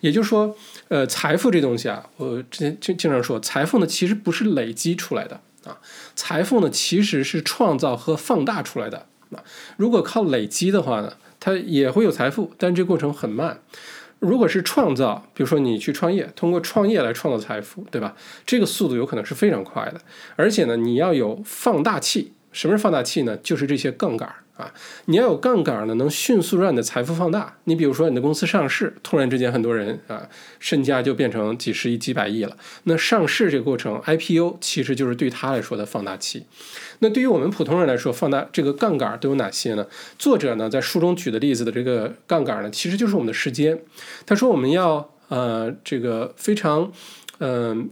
也就是说，呃，财富这东西啊，我之前经经常说，财富呢其实不是累积出来的啊，财富呢其实是创造和放大出来的啊。如果靠累积的话呢，它也会有财富，但这过程很慢。如果是创造，比如说你去创业，通过创业来创造财富，对吧？这个速度有可能是非常快的，而且呢，你要有放大器。什么是放大器呢？就是这些杠杆啊！你要有杠杆呢，能迅速让你的财富放大。你比如说，你的公司上市，突然之间很多人啊，身家就变成几十亿、几百亿了。那上市这个过程，IPO 其实就是对他来说的放大器。那对于我们普通人来说，放大这个杠杆都有哪些呢？作者呢在书中举的例子的这个杠杆呢，其实就是我们的时间。他说我们要呃这个非常嗯。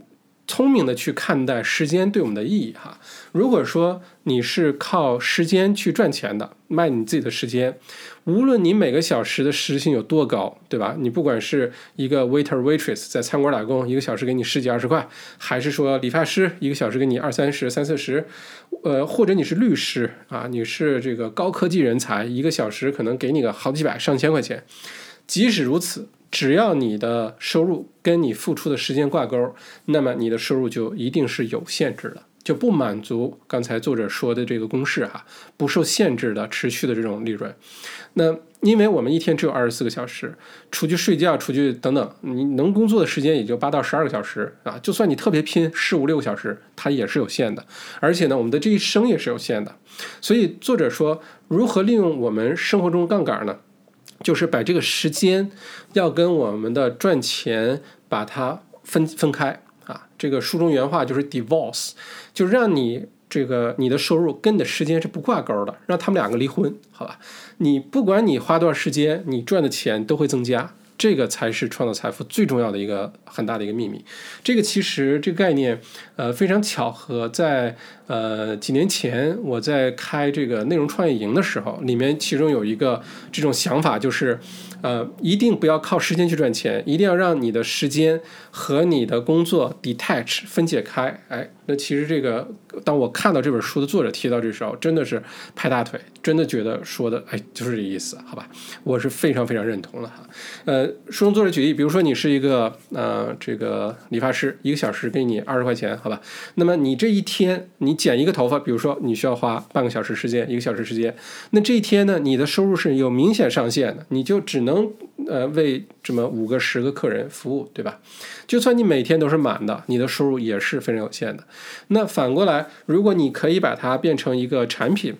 聪明的去看待时间对我们的意义哈。如果说你是靠时间去赚钱的，卖你自己的时间，无论你每个小时的时薪有多高，对吧？你不管是一个 waiter waitress 在餐馆打工，一个小时给你十几二十块，还是说理发师一个小时给你二三十三四十，呃，或者你是律师啊，你是这个高科技人才，一个小时可能给你个好几百上千块钱，即使如此。只要你的收入跟你付出的时间挂钩，那么你的收入就一定是有限制的，就不满足刚才作者说的这个公式哈，不受限制的持续的这种利润。那因为我们一天只有二十四个小时，出去睡觉、出去等等，你能工作的时间也就八到十二个小时啊。就算你特别拼，十五六个小时，它也是有限的。而且呢，我们的这一生也是有限的。所以作者说，如何利用我们生活中杠杆呢？就是把这个时间要跟我们的赚钱把它分分开啊，这个书中原话就是 divorce，就让你这个你的收入跟你的时间是不挂钩的，让他们两个离婚，好吧？你不管你花多少时间，你赚的钱都会增加。这个才是创造财富最重要的一个很大的一个秘密。这个其实这个概念，呃，非常巧合，在呃几年前我在开这个内容创业营的时候，里面其中有一个这种想法，就是呃，一定不要靠时间去赚钱，一定要让你的时间和你的工作 detach 分解开。哎，那其实这个，当我看到这本书的作者提到这时候，真的是拍大腿，真的觉得说的，哎，就是这意思，好吧？我是非常非常认同的哈。呃，书中作者举例，比如说你是一个呃这个理发师，一个小时给你二十块钱，好吧？那么你这一天你剪一个头发，比如说你需要花半个小时时间，一个小时时间，那这一天呢，你的收入是有明显上限的，你就只能呃为这么五个十个客人服务，对吧？就算你每天都是满的，你的收入也是非常有限的。那反过来，如果你可以把它变成一个产品，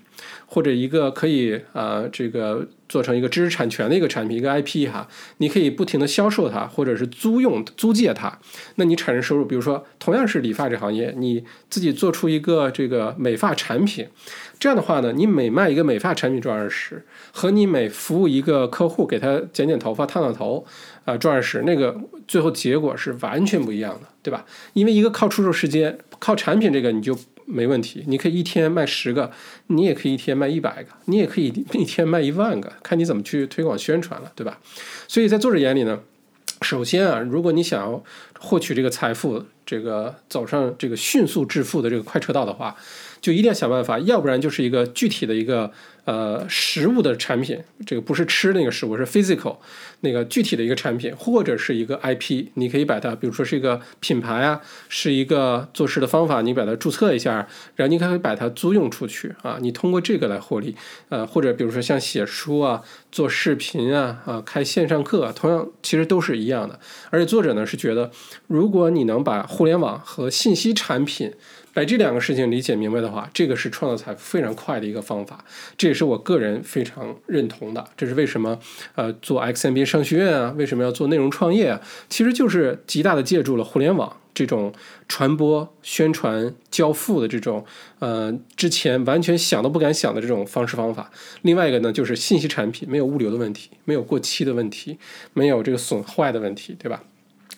或者一个可以啊这个做成一个知识产权的一个产品，一个 IP 哈，你可以不停的销售它，或者是租用租借它，那你产生收入。比如说，同样是理发这行业，你自己做出一个这个美发产品，这样的话呢，你每卖一个美发产品赚二十，和你每服务一个客户给他剪剪头发、烫烫头啊赚二十，那个最后结果是完全不一样的，对吧？因为一个靠出售时间，靠产品这个你就。没问题，你可以一天卖十个，你也可以一天卖一百个，你也可以 一天卖一万个，看你怎么去推广宣传了，对吧？所以在作者眼里呢，首先啊，如果你想要获取这个财富，这个走上这个迅速致富的这个快车道的话，就一定要想办法，要不然就是一个具体的一个。呃，实物的产品，这个不是吃那个食物，是 physical 那个具体的一个产品，或者是一个 IP，你可以把它，比如说是一个品牌啊，是一个做事的方法，你把它注册一下，然后你可以把它租用出去啊，你通过这个来获利。呃，或者比如说像写书啊、做视频啊、啊开线上课，同样其实都是一样的。而且作者呢是觉得，如果你能把互联网和信息产品把这两个事情理解明白的话，这个是创造财富非常快的一个方法。这也是我个人非常认同的。这是为什么？呃，做 XMB 商学院啊，为什么要做内容创业啊？其实就是极大的借助了互联网这种传播、宣传、交付的这种呃之前完全想都不敢想的这种方式方法。另外一个呢，就是信息产品没有物流的问题，没有过期的问题，没有这个损坏的问题，对吧？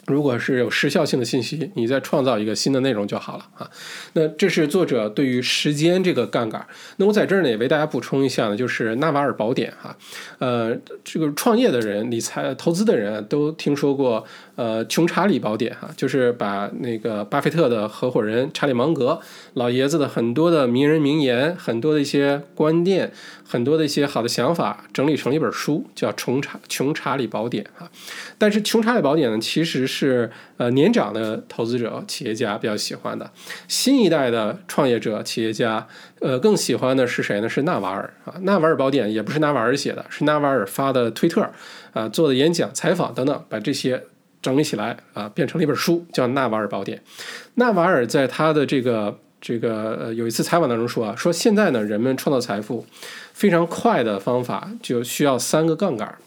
如果是有时效性的信息，你再创造一个新的内容就好了啊。那这是作者对于时间这个杠杆。那我在这儿呢也为大家补充一下呢，就是纳瓦尔宝典哈。呃，这个创业的人、理财投资的人都听说过呃穷查理宝典哈，就是把那个巴菲特的合伙人查理芒格老爷子的很多的名人名言、很多的一些观念、很多的一些好的想法整理成了一本书，叫《穷查穷查理宝典》哈。但是穷查理宝典呢，其实是呃年长的投资者、企业家比较喜欢的，新一代的创业者、企业家，呃更喜欢的是谁呢？是纳瓦尔啊，纳瓦尔宝典也不是纳瓦尔写的，是纳瓦尔发的推特啊，做的演讲、采访等等，把这些整理起来啊，变成了一本书，叫《纳瓦尔宝典》。纳瓦尔在他的这个这个呃有一次采访当中说啊，说现在呢，人们创造财富非常快的方法就需要三个杠杆。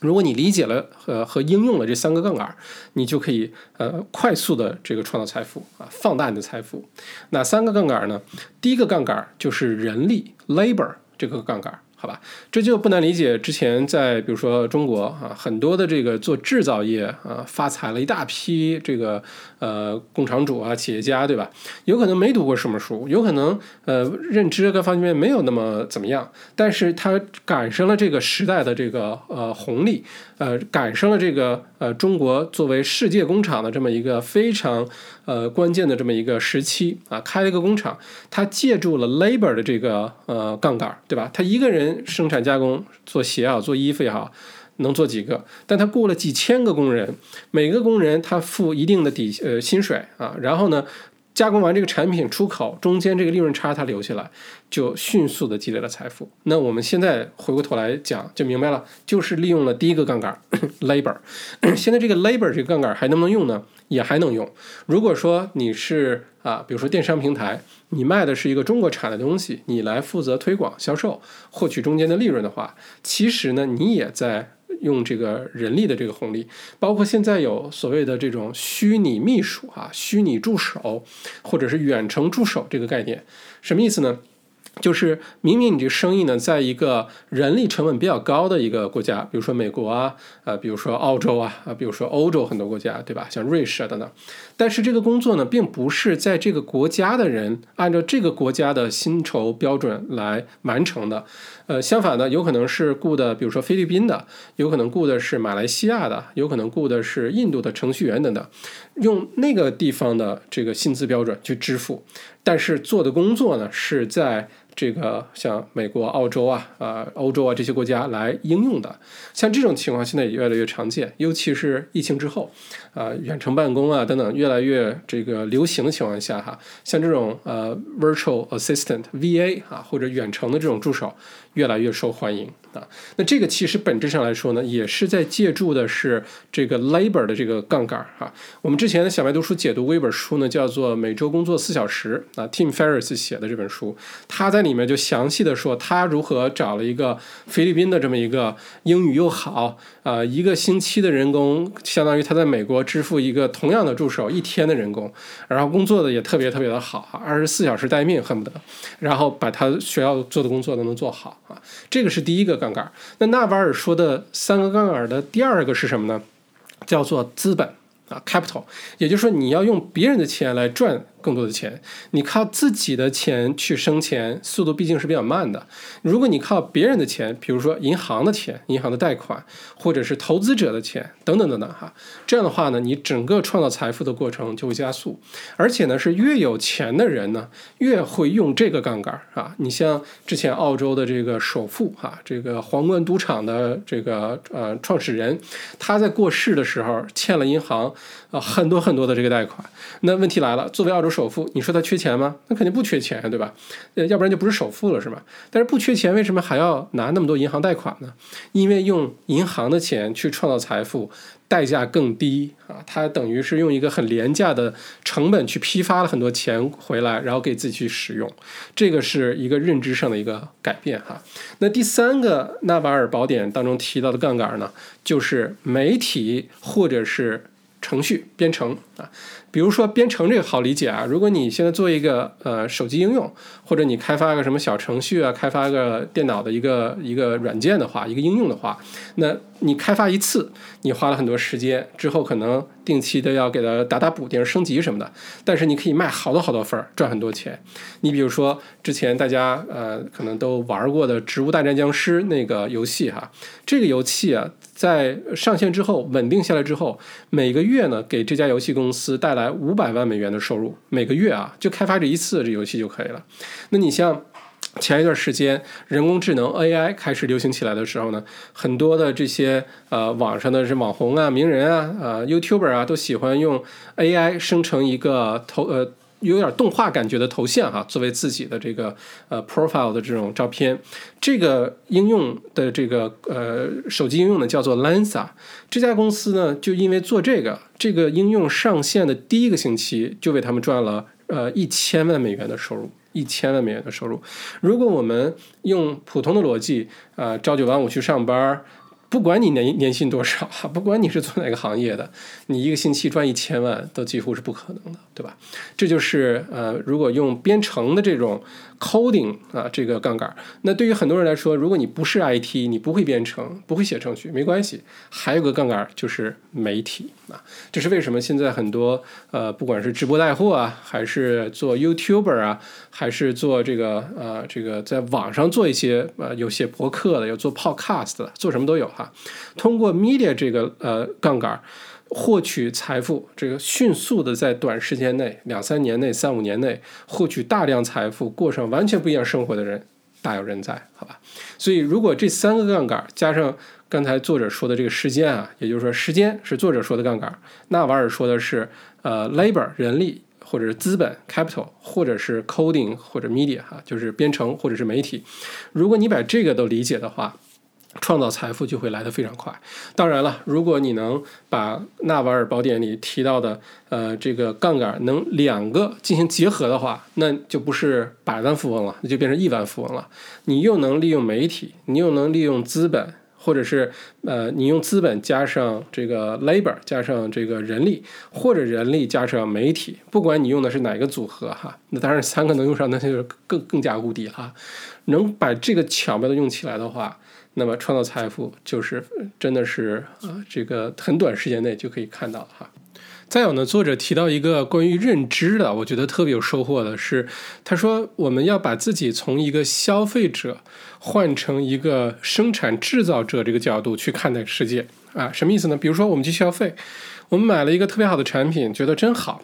如果你理解了和和应用了这三个杠杆，你就可以呃快速的这个创造财富啊，放大你的财富。哪三个杠杆呢？第一个杠杆就是人力 （labor） 这个杠杆。好吧，这就不难理解。之前在比如说中国啊，很多的这个做制造业啊，发财了一大批这个呃工厂主啊、企业家，对吧？有可能没读过什么书，有可能呃认知各方面没有那么怎么样，但是他赶上了这个时代的这个呃红利，呃赶上了这个呃中国作为世界工厂的这么一个非常。呃，关键的这么一个时期啊，开了一个工厂，他借助了 labor 的这个呃杠杆，对吧？他一个人生产加工做鞋啊，做衣服也好，能做几个？但他雇了几千个工人，每个工人他付一定的底呃薪水啊，然后呢？加工完这个产品出口，中间这个利润差它留下来，就迅速的积累了财富。那我们现在回过头来讲，就明白了，就是利用了第一个杠杆 labor。现在这个 labor 这个杠杆还能不能用呢？也还能用。如果说你是啊，比如说电商平台，你卖的是一个中国产的东西，你来负责推广销售，获取中间的利润的话，其实呢，你也在。用这个人力的这个红利，包括现在有所谓的这种虚拟秘书啊、虚拟助手，或者是远程助手这个概念，什么意思呢？就是明明你这生意呢，在一个人力成本比较高的一个国家，比如说美国啊，呃，比如说澳洲啊，啊，比如说欧洲很多国家，对吧？像瑞士啊等等。但是这个工作呢，并不是在这个国家的人按照这个国家的薪酬标准来完成的。呃，相反的，有可能是雇的，比如说菲律宾的，有可能雇的是马来西亚的，有可能雇的是印度的程序员等等，用那个地方的这个薪资标准去支付，但是做的工作呢，是在。这个像美国、澳洲啊、啊欧洲啊这些国家来应用的，像这种情况现在也越来越常见，尤其是疫情之后，啊远程办公啊等等越来越这个流行的情况下哈，像这种呃 virtual assistant VA 啊或者远程的这种助手越来越受欢迎啊。那这个其实本质上来说呢，也是在借助的是这个 labor 的这个杠杆哈。我们之前的小白读书解读过一本书呢，叫做《每周工作四小时》啊，Tim Ferriss 写的这本书，他在里面就详细的说他如何找了一个菲律宾的这么一个英语又好啊，一个星期的人工，相当于他在美国支付一个同样的助手一天的人工，然后工作的也特别特别的好，二十四小时待命恨不得，然后把他需要做的工作都能做好啊，这个是第一个杠杆。那纳瓦尔说的三个杠杆的第二个是什么呢？叫做资本啊，capital，也就是说你要用别人的钱来赚。更多的钱，你靠自己的钱去生钱，速度毕竟是比较慢的。如果你靠别人的钱，比如说银行的钱、银行的贷款，或者是投资者的钱等等等等哈，这样的话呢，你整个创造财富的过程就会加速。而且呢，是越有钱的人呢，越会用这个杠杆啊。你像之前澳洲的这个首富哈，这个皇冠赌场的这个呃创始人，他在过世的时候欠了银行啊很多很多的这个贷款。那问题来了，作为澳洲。首付，你说他缺钱吗？那肯定不缺钱，对吧？呃，要不然就不是首付了，是吧？但是不缺钱，为什么还要拿那么多银行贷款呢？因为用银行的钱去创造财富，代价更低啊！他等于是用一个很廉价的成本去批发了很多钱回来，然后给自己去使用。这个是一个认知上的一个改变哈。那第三个纳瓦尔宝典当中提到的杠杆呢，就是媒体或者是程序编程啊。比如说编程这个好理解啊，如果你现在做一个呃手机应用，或者你开发个什么小程序啊，开发个电脑的一个一个软件的话，一个应用的话，那你开发一次，你花了很多时间，之后可能定期的要给它打打补丁、升级什么的，但是你可以卖好多好多份儿，赚很多钱。你比如说之前大家呃可能都玩过的《植物大战僵尸》那个游戏哈，这个游戏啊。在上线之后，稳定下来之后，每个月呢，给这家游戏公司带来五百万美元的收入。每个月啊，就开发这一次这游戏就可以了。那你像前一段时间人工智能 AI 开始流行起来的时候呢，很多的这些呃网上的是网红啊、名人啊、呃 YouTuber 啊，都喜欢用 AI 生成一个头呃。有点动画感觉的头像哈，作为自己的这个呃 profile 的这种照片，这个应用的这个呃手机应用呢叫做 Lensa，这家公司呢就因为做这个，这个应用上线的第一个星期就为他们赚了呃一千万美元的收入，一千万美元的收入。如果我们用普通的逻辑啊，朝九晚五去上班。不管你年年薪多少，不管你是做哪个行业的，你一个星期赚一千万都几乎是不可能的，对吧？这就是呃，如果用编程的这种。Coding 啊，这个杠杆，那对于很多人来说，如果你不是 IT，你不会编程，不会写程序，没关系。还有个杠杆就是媒体啊，这是为什么现在很多呃，不管是直播带货啊，还是做 YouTuber 啊，还是做这个呃，这个在网上做一些呃，有写博客的，有做 podcast 的，做什么都有哈。通过 media 这个呃杠杆。获取财富，这个迅速的在短时间内，两三年内、三五年内获取大量财富，过上完全不一样生活的人大有人在，好吧？所以，如果这三个杠杆加上刚才作者说的这个时间啊，也就是说，时间是作者说的杠杆，纳瓦尔说的是呃 labor 人力或者是资本 capital 或者是 coding 或者 media 哈，就是编程或者是媒体。如果你把这个都理解的话。创造财富就会来得非常快。当然了，如果你能把纳瓦尔宝典里提到的，呃，这个杠杆能两个进行结合的话，那就不是百万富翁了，那就变成亿万富翁了。你又能利用媒体，你又能利用资本。或者是呃，你用资本加上这个 labor 加上这个人力，或者人力加上媒体，不管你用的是哪个组合哈，那当然三个能用上，那就是更更加无敌哈。能把这个巧妙的用起来的话，那么创造财富就是真的是啊，这个很短时间内就可以看到哈。再有呢，作者提到一个关于认知的，我觉得特别有收获的是，他说我们要把自己从一个消费者换成一个生产制造者这个角度去看待世界啊，什么意思呢？比如说我们去消费，我们买了一个特别好的产品，觉得真好，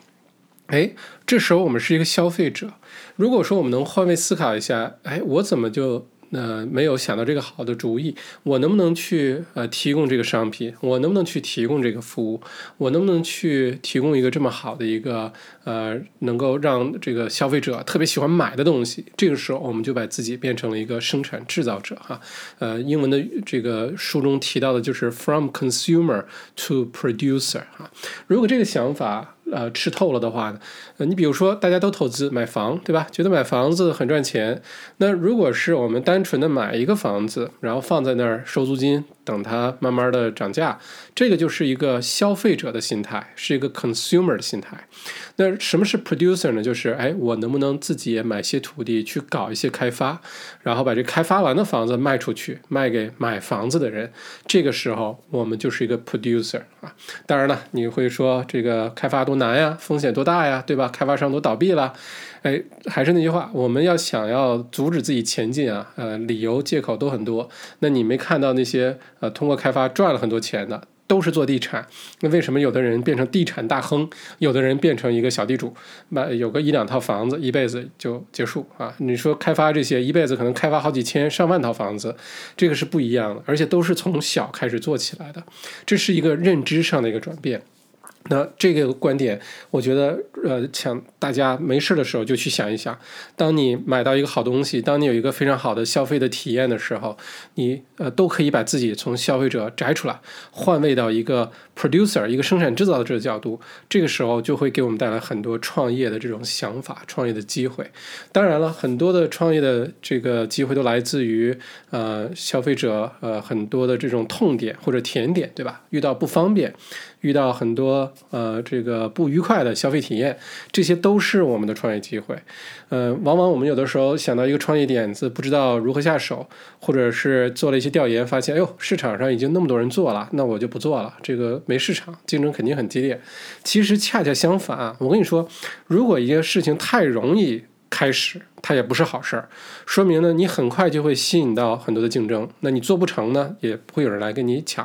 哎，这时候我们是一个消费者。如果说我们能换位思考一下，哎，我怎么就？那没有想到这个好的主意，我能不能去呃提供这个商品？我能不能去提供这个服务？我能不能去提供一个这么好的一个呃能够让这个消费者特别喜欢买的东西？这个时候我们就把自己变成了一个生产制造者哈。呃，英文的这个书中提到的就是 from consumer to producer 哈。如果这个想法。呃，吃透了的话呢，呃，你比如说大家都投资买房，对吧？觉得买房子很赚钱。那如果是我们单纯的买一个房子，然后放在那儿收租金。等它慢慢的涨价，这个就是一个消费者的心态，是一个 consumer 的心态。那什么是 producer 呢？就是哎，我能不能自己也买些土地去搞一些开发，然后把这开发完的房子卖出去，卖给买房子的人。这个时候我们就是一个 producer 啊。当然了，你会说这个开发多难呀，风险多大呀，对吧？开发商都倒闭了。哎，还是那句话，我们要想要阻止自己前进啊，呃，理由借口都很多。那你没看到那些呃通过开发赚了很多钱的，都是做地产。那为什么有的人变成地产大亨，有的人变成一个小地主，买有个一两套房子，一辈子就结束啊？你说开发这些，一辈子可能开发好几千上万套房子，这个是不一样的，而且都是从小开始做起来的，这是一个认知上的一个转变。那这个观点，我觉得，呃，想大家没事的时候就去想一想，当你买到一个好东西，当你有一个非常好的消费的体验的时候，你呃都可以把自己从消费者摘出来，换位到一个 producer，一个生产制造者的角度，这个时候就会给我们带来很多创业的这种想法、创业的机会。当然了，很多的创业的这个机会都来自于呃消费者呃很多的这种痛点或者甜点，对吧？遇到不方便。遇到很多呃这个不愉快的消费体验，这些都是我们的创业机会。呃，往往我们有的时候想到一个创业点子，不知道如何下手，或者是做了一些调研，发现哎呦市场上已经那么多人做了，那我就不做了，这个没市场，竞争肯定很激烈。其实恰恰相反，我跟你说，如果一件事情太容易。开始，它也不是好事儿，说明呢，你很快就会吸引到很多的竞争。那你做不成呢，也不会有人来跟你抢；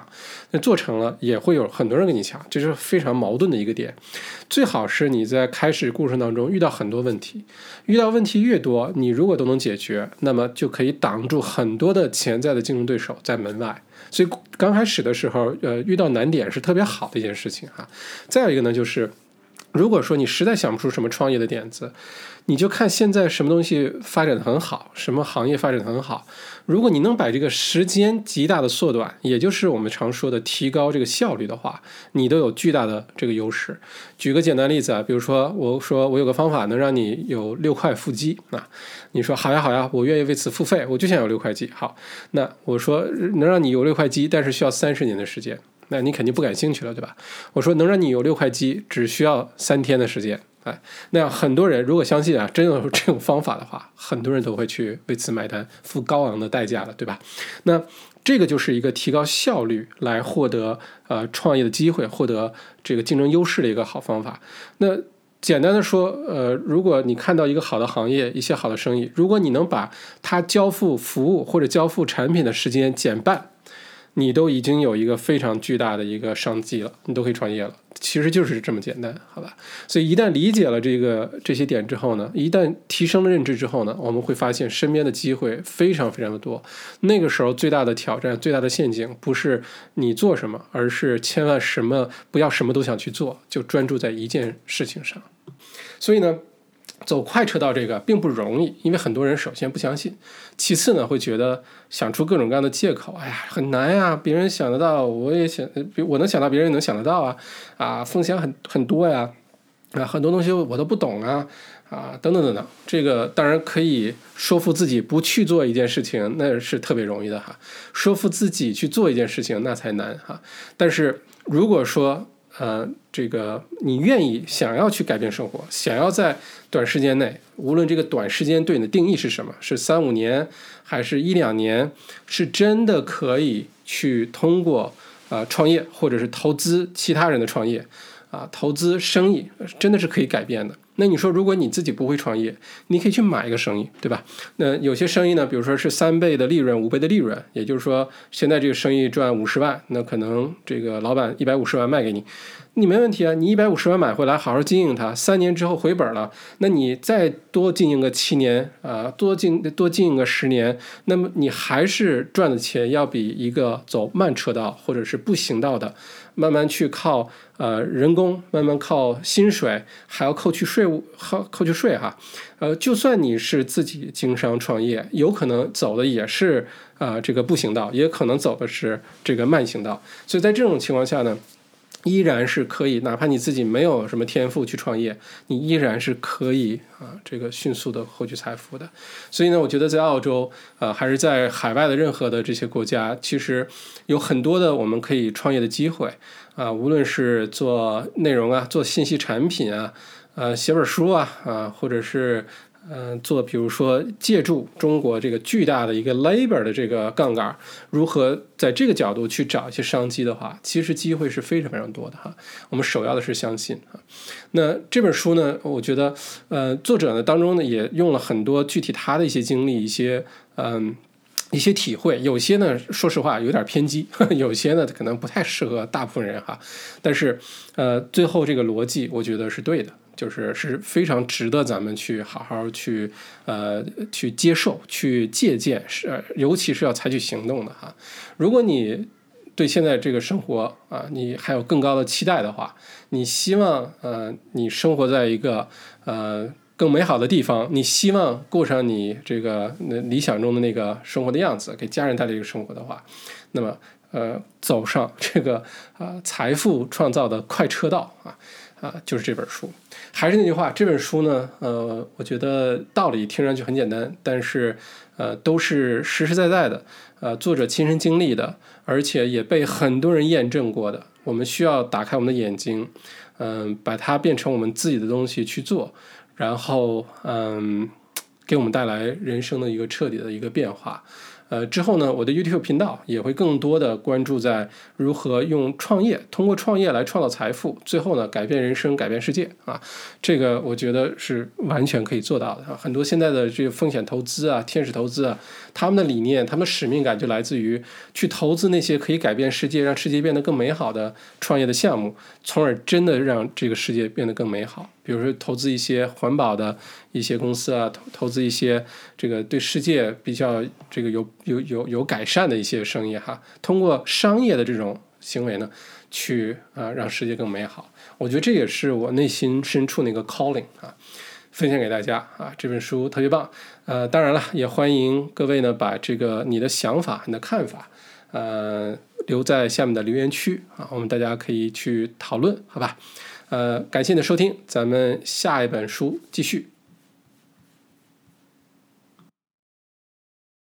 那做成了，也会有很多人跟你抢，这是非常矛盾的一个点。最好是你在开始过程当中遇到很多问题，遇到问题越多，你如果都能解决，那么就可以挡住很多的潜在的竞争对手在门外。所以刚开始的时候，呃，遇到难点是特别好的一件事情哈。再有一个呢，就是如果说你实在想不出什么创业的点子。你就看现在什么东西发展的很好，什么行业发展的很好。如果你能把这个时间极大的缩短，也就是我们常说的提高这个效率的话，你都有巨大的这个优势。举个简单例子啊，比如说我说我有个方法能让你有六块腹肌啊，你说好呀好呀，我愿意为此付费，我就想有六块肌。好，那我说能让你有六块肌，但是需要三十年的时间，那你肯定不感兴趣了，对吧？我说能让你有六块肌，只需要三天的时间。哎，那很多人如果相信啊，真有 这种方法的话，很多人都会去为此买单，付高昂的代价了，对吧？那这个就是一个提高效率来获得呃创业的机会，获得这个竞争优势的一个好方法。那简单的说，呃，如果你看到一个好的行业，一些好的生意，如果你能把它交付服务或者交付产品的时间减半。你都已经有一个非常巨大的一个商机了，你都可以创业了，其实就是这么简单，好吧？所以一旦理解了这个这些点之后呢，一旦提升了认知之后呢，我们会发现身边的机会非常非常的多。那个时候最大的挑战、最大的陷阱不是你做什么，而是千万什么不要什么都想去做，就专注在一件事情上。所以呢。走快车道这个并不容易，因为很多人首先不相信，其次呢会觉得想出各种各样的借口，哎呀很难呀，别人想得到，我也想，我能想到，别人能想得到啊，啊风险很很多呀，啊，很多东西我都不懂啊，啊，等等等等，这个当然可以说服自己不去做一件事情，那是特别容易的哈。说服自己去做一件事情，那才难哈。但是如果说，呃，这个你愿意想要去改变生活，想要在短时间内，无论这个短时间对你的定义是什么，是三五年，还是一两年，是真的可以去通过呃创业或者是投资其他人的创业。啊，投资生意真的是可以改变的。那你说，如果你自己不会创业，你可以去买一个生意，对吧？那有些生意呢，比如说是三倍的利润、五倍的利润，也就是说，现在这个生意赚五十万，那可能这个老板一百五十万卖给你，你没问题啊。你一百五十万买回来，好好经营它，三年之后回本了，那你再多经营个七年啊，多经多经营个十年，那么你还是赚的钱要比一个走慢车道或者是步行道的。慢慢去靠呃人工，慢慢靠薪水，还要扣去税务，扣扣去税哈。呃，就算你是自己经商创业，有可能走的也是啊这个步行道，也可能走的是这个慢行道。所以在这种情况下呢。依然是可以，哪怕你自己没有什么天赋去创业，你依然是可以啊，这个迅速的获取财富的。所以呢，我觉得在澳洲啊，还是在海外的任何的这些国家，其实有很多的我们可以创业的机会啊，无论是做内容啊，做信息产品啊，呃，写本书啊，啊，或者是。嗯，做比如说借助中国这个巨大的一个 labor 的这个杠杆，如何在这个角度去找一些商机的话，其实机会是非常非常多的哈。我们首要的是相信啊。那这本书呢，我觉得呃，作者呢当中呢也用了很多具体他的一些经历，一些嗯一些体会，有些呢说实话有点偏激，有些呢可能不太适合大部分人哈。但是呃，最后这个逻辑我觉得是对的。就是是非常值得咱们去好好去呃去接受、去借鉴，是尤其是要采取行动的哈。如果你对现在这个生活啊，你还有更高的期待的话，你希望呃你生活在一个呃更美好的地方，你希望过上你这个那理想中的那个生活的样子，给家人带来一个生活的话，那么呃走上这个啊财富创造的快车道啊。啊，就是这本书，还是那句话，这本书呢，呃，我觉得道理听上去很简单，但是，呃，都是实实在在的，呃，作者亲身经历的，而且也被很多人验证过的。我们需要打开我们的眼睛，嗯，把它变成我们自己的东西去做，然后，嗯，给我们带来人生的一个彻底的一个变化。呃，之后呢，我的 YouTube 频道也会更多的关注在如何用创业，通过创业来创造财富，最后呢，改变人生，改变世界啊，这个我觉得是完全可以做到的啊。很多现在的这个风险投资啊，天使投资啊，他们的理念，他们使命感就来自于去投资那些可以改变世界，让世界变得更美好的创业的项目，从而真的让这个世界变得更美好。比如说投资一些环保的一些公司啊，投投资一些这个对世界比较这个有有有有改善的一些生意哈，通过商业的这种行为呢，去啊让世界更美好。我觉得这也是我内心深处那个 calling 啊，分享给大家啊，这本书特别棒。呃，当然了，也欢迎各位呢把这个你的想法、你的看法，呃，留在下面的留言区啊，我们大家可以去讨论，好吧？呃，感谢你的收听，咱们下一本书继续。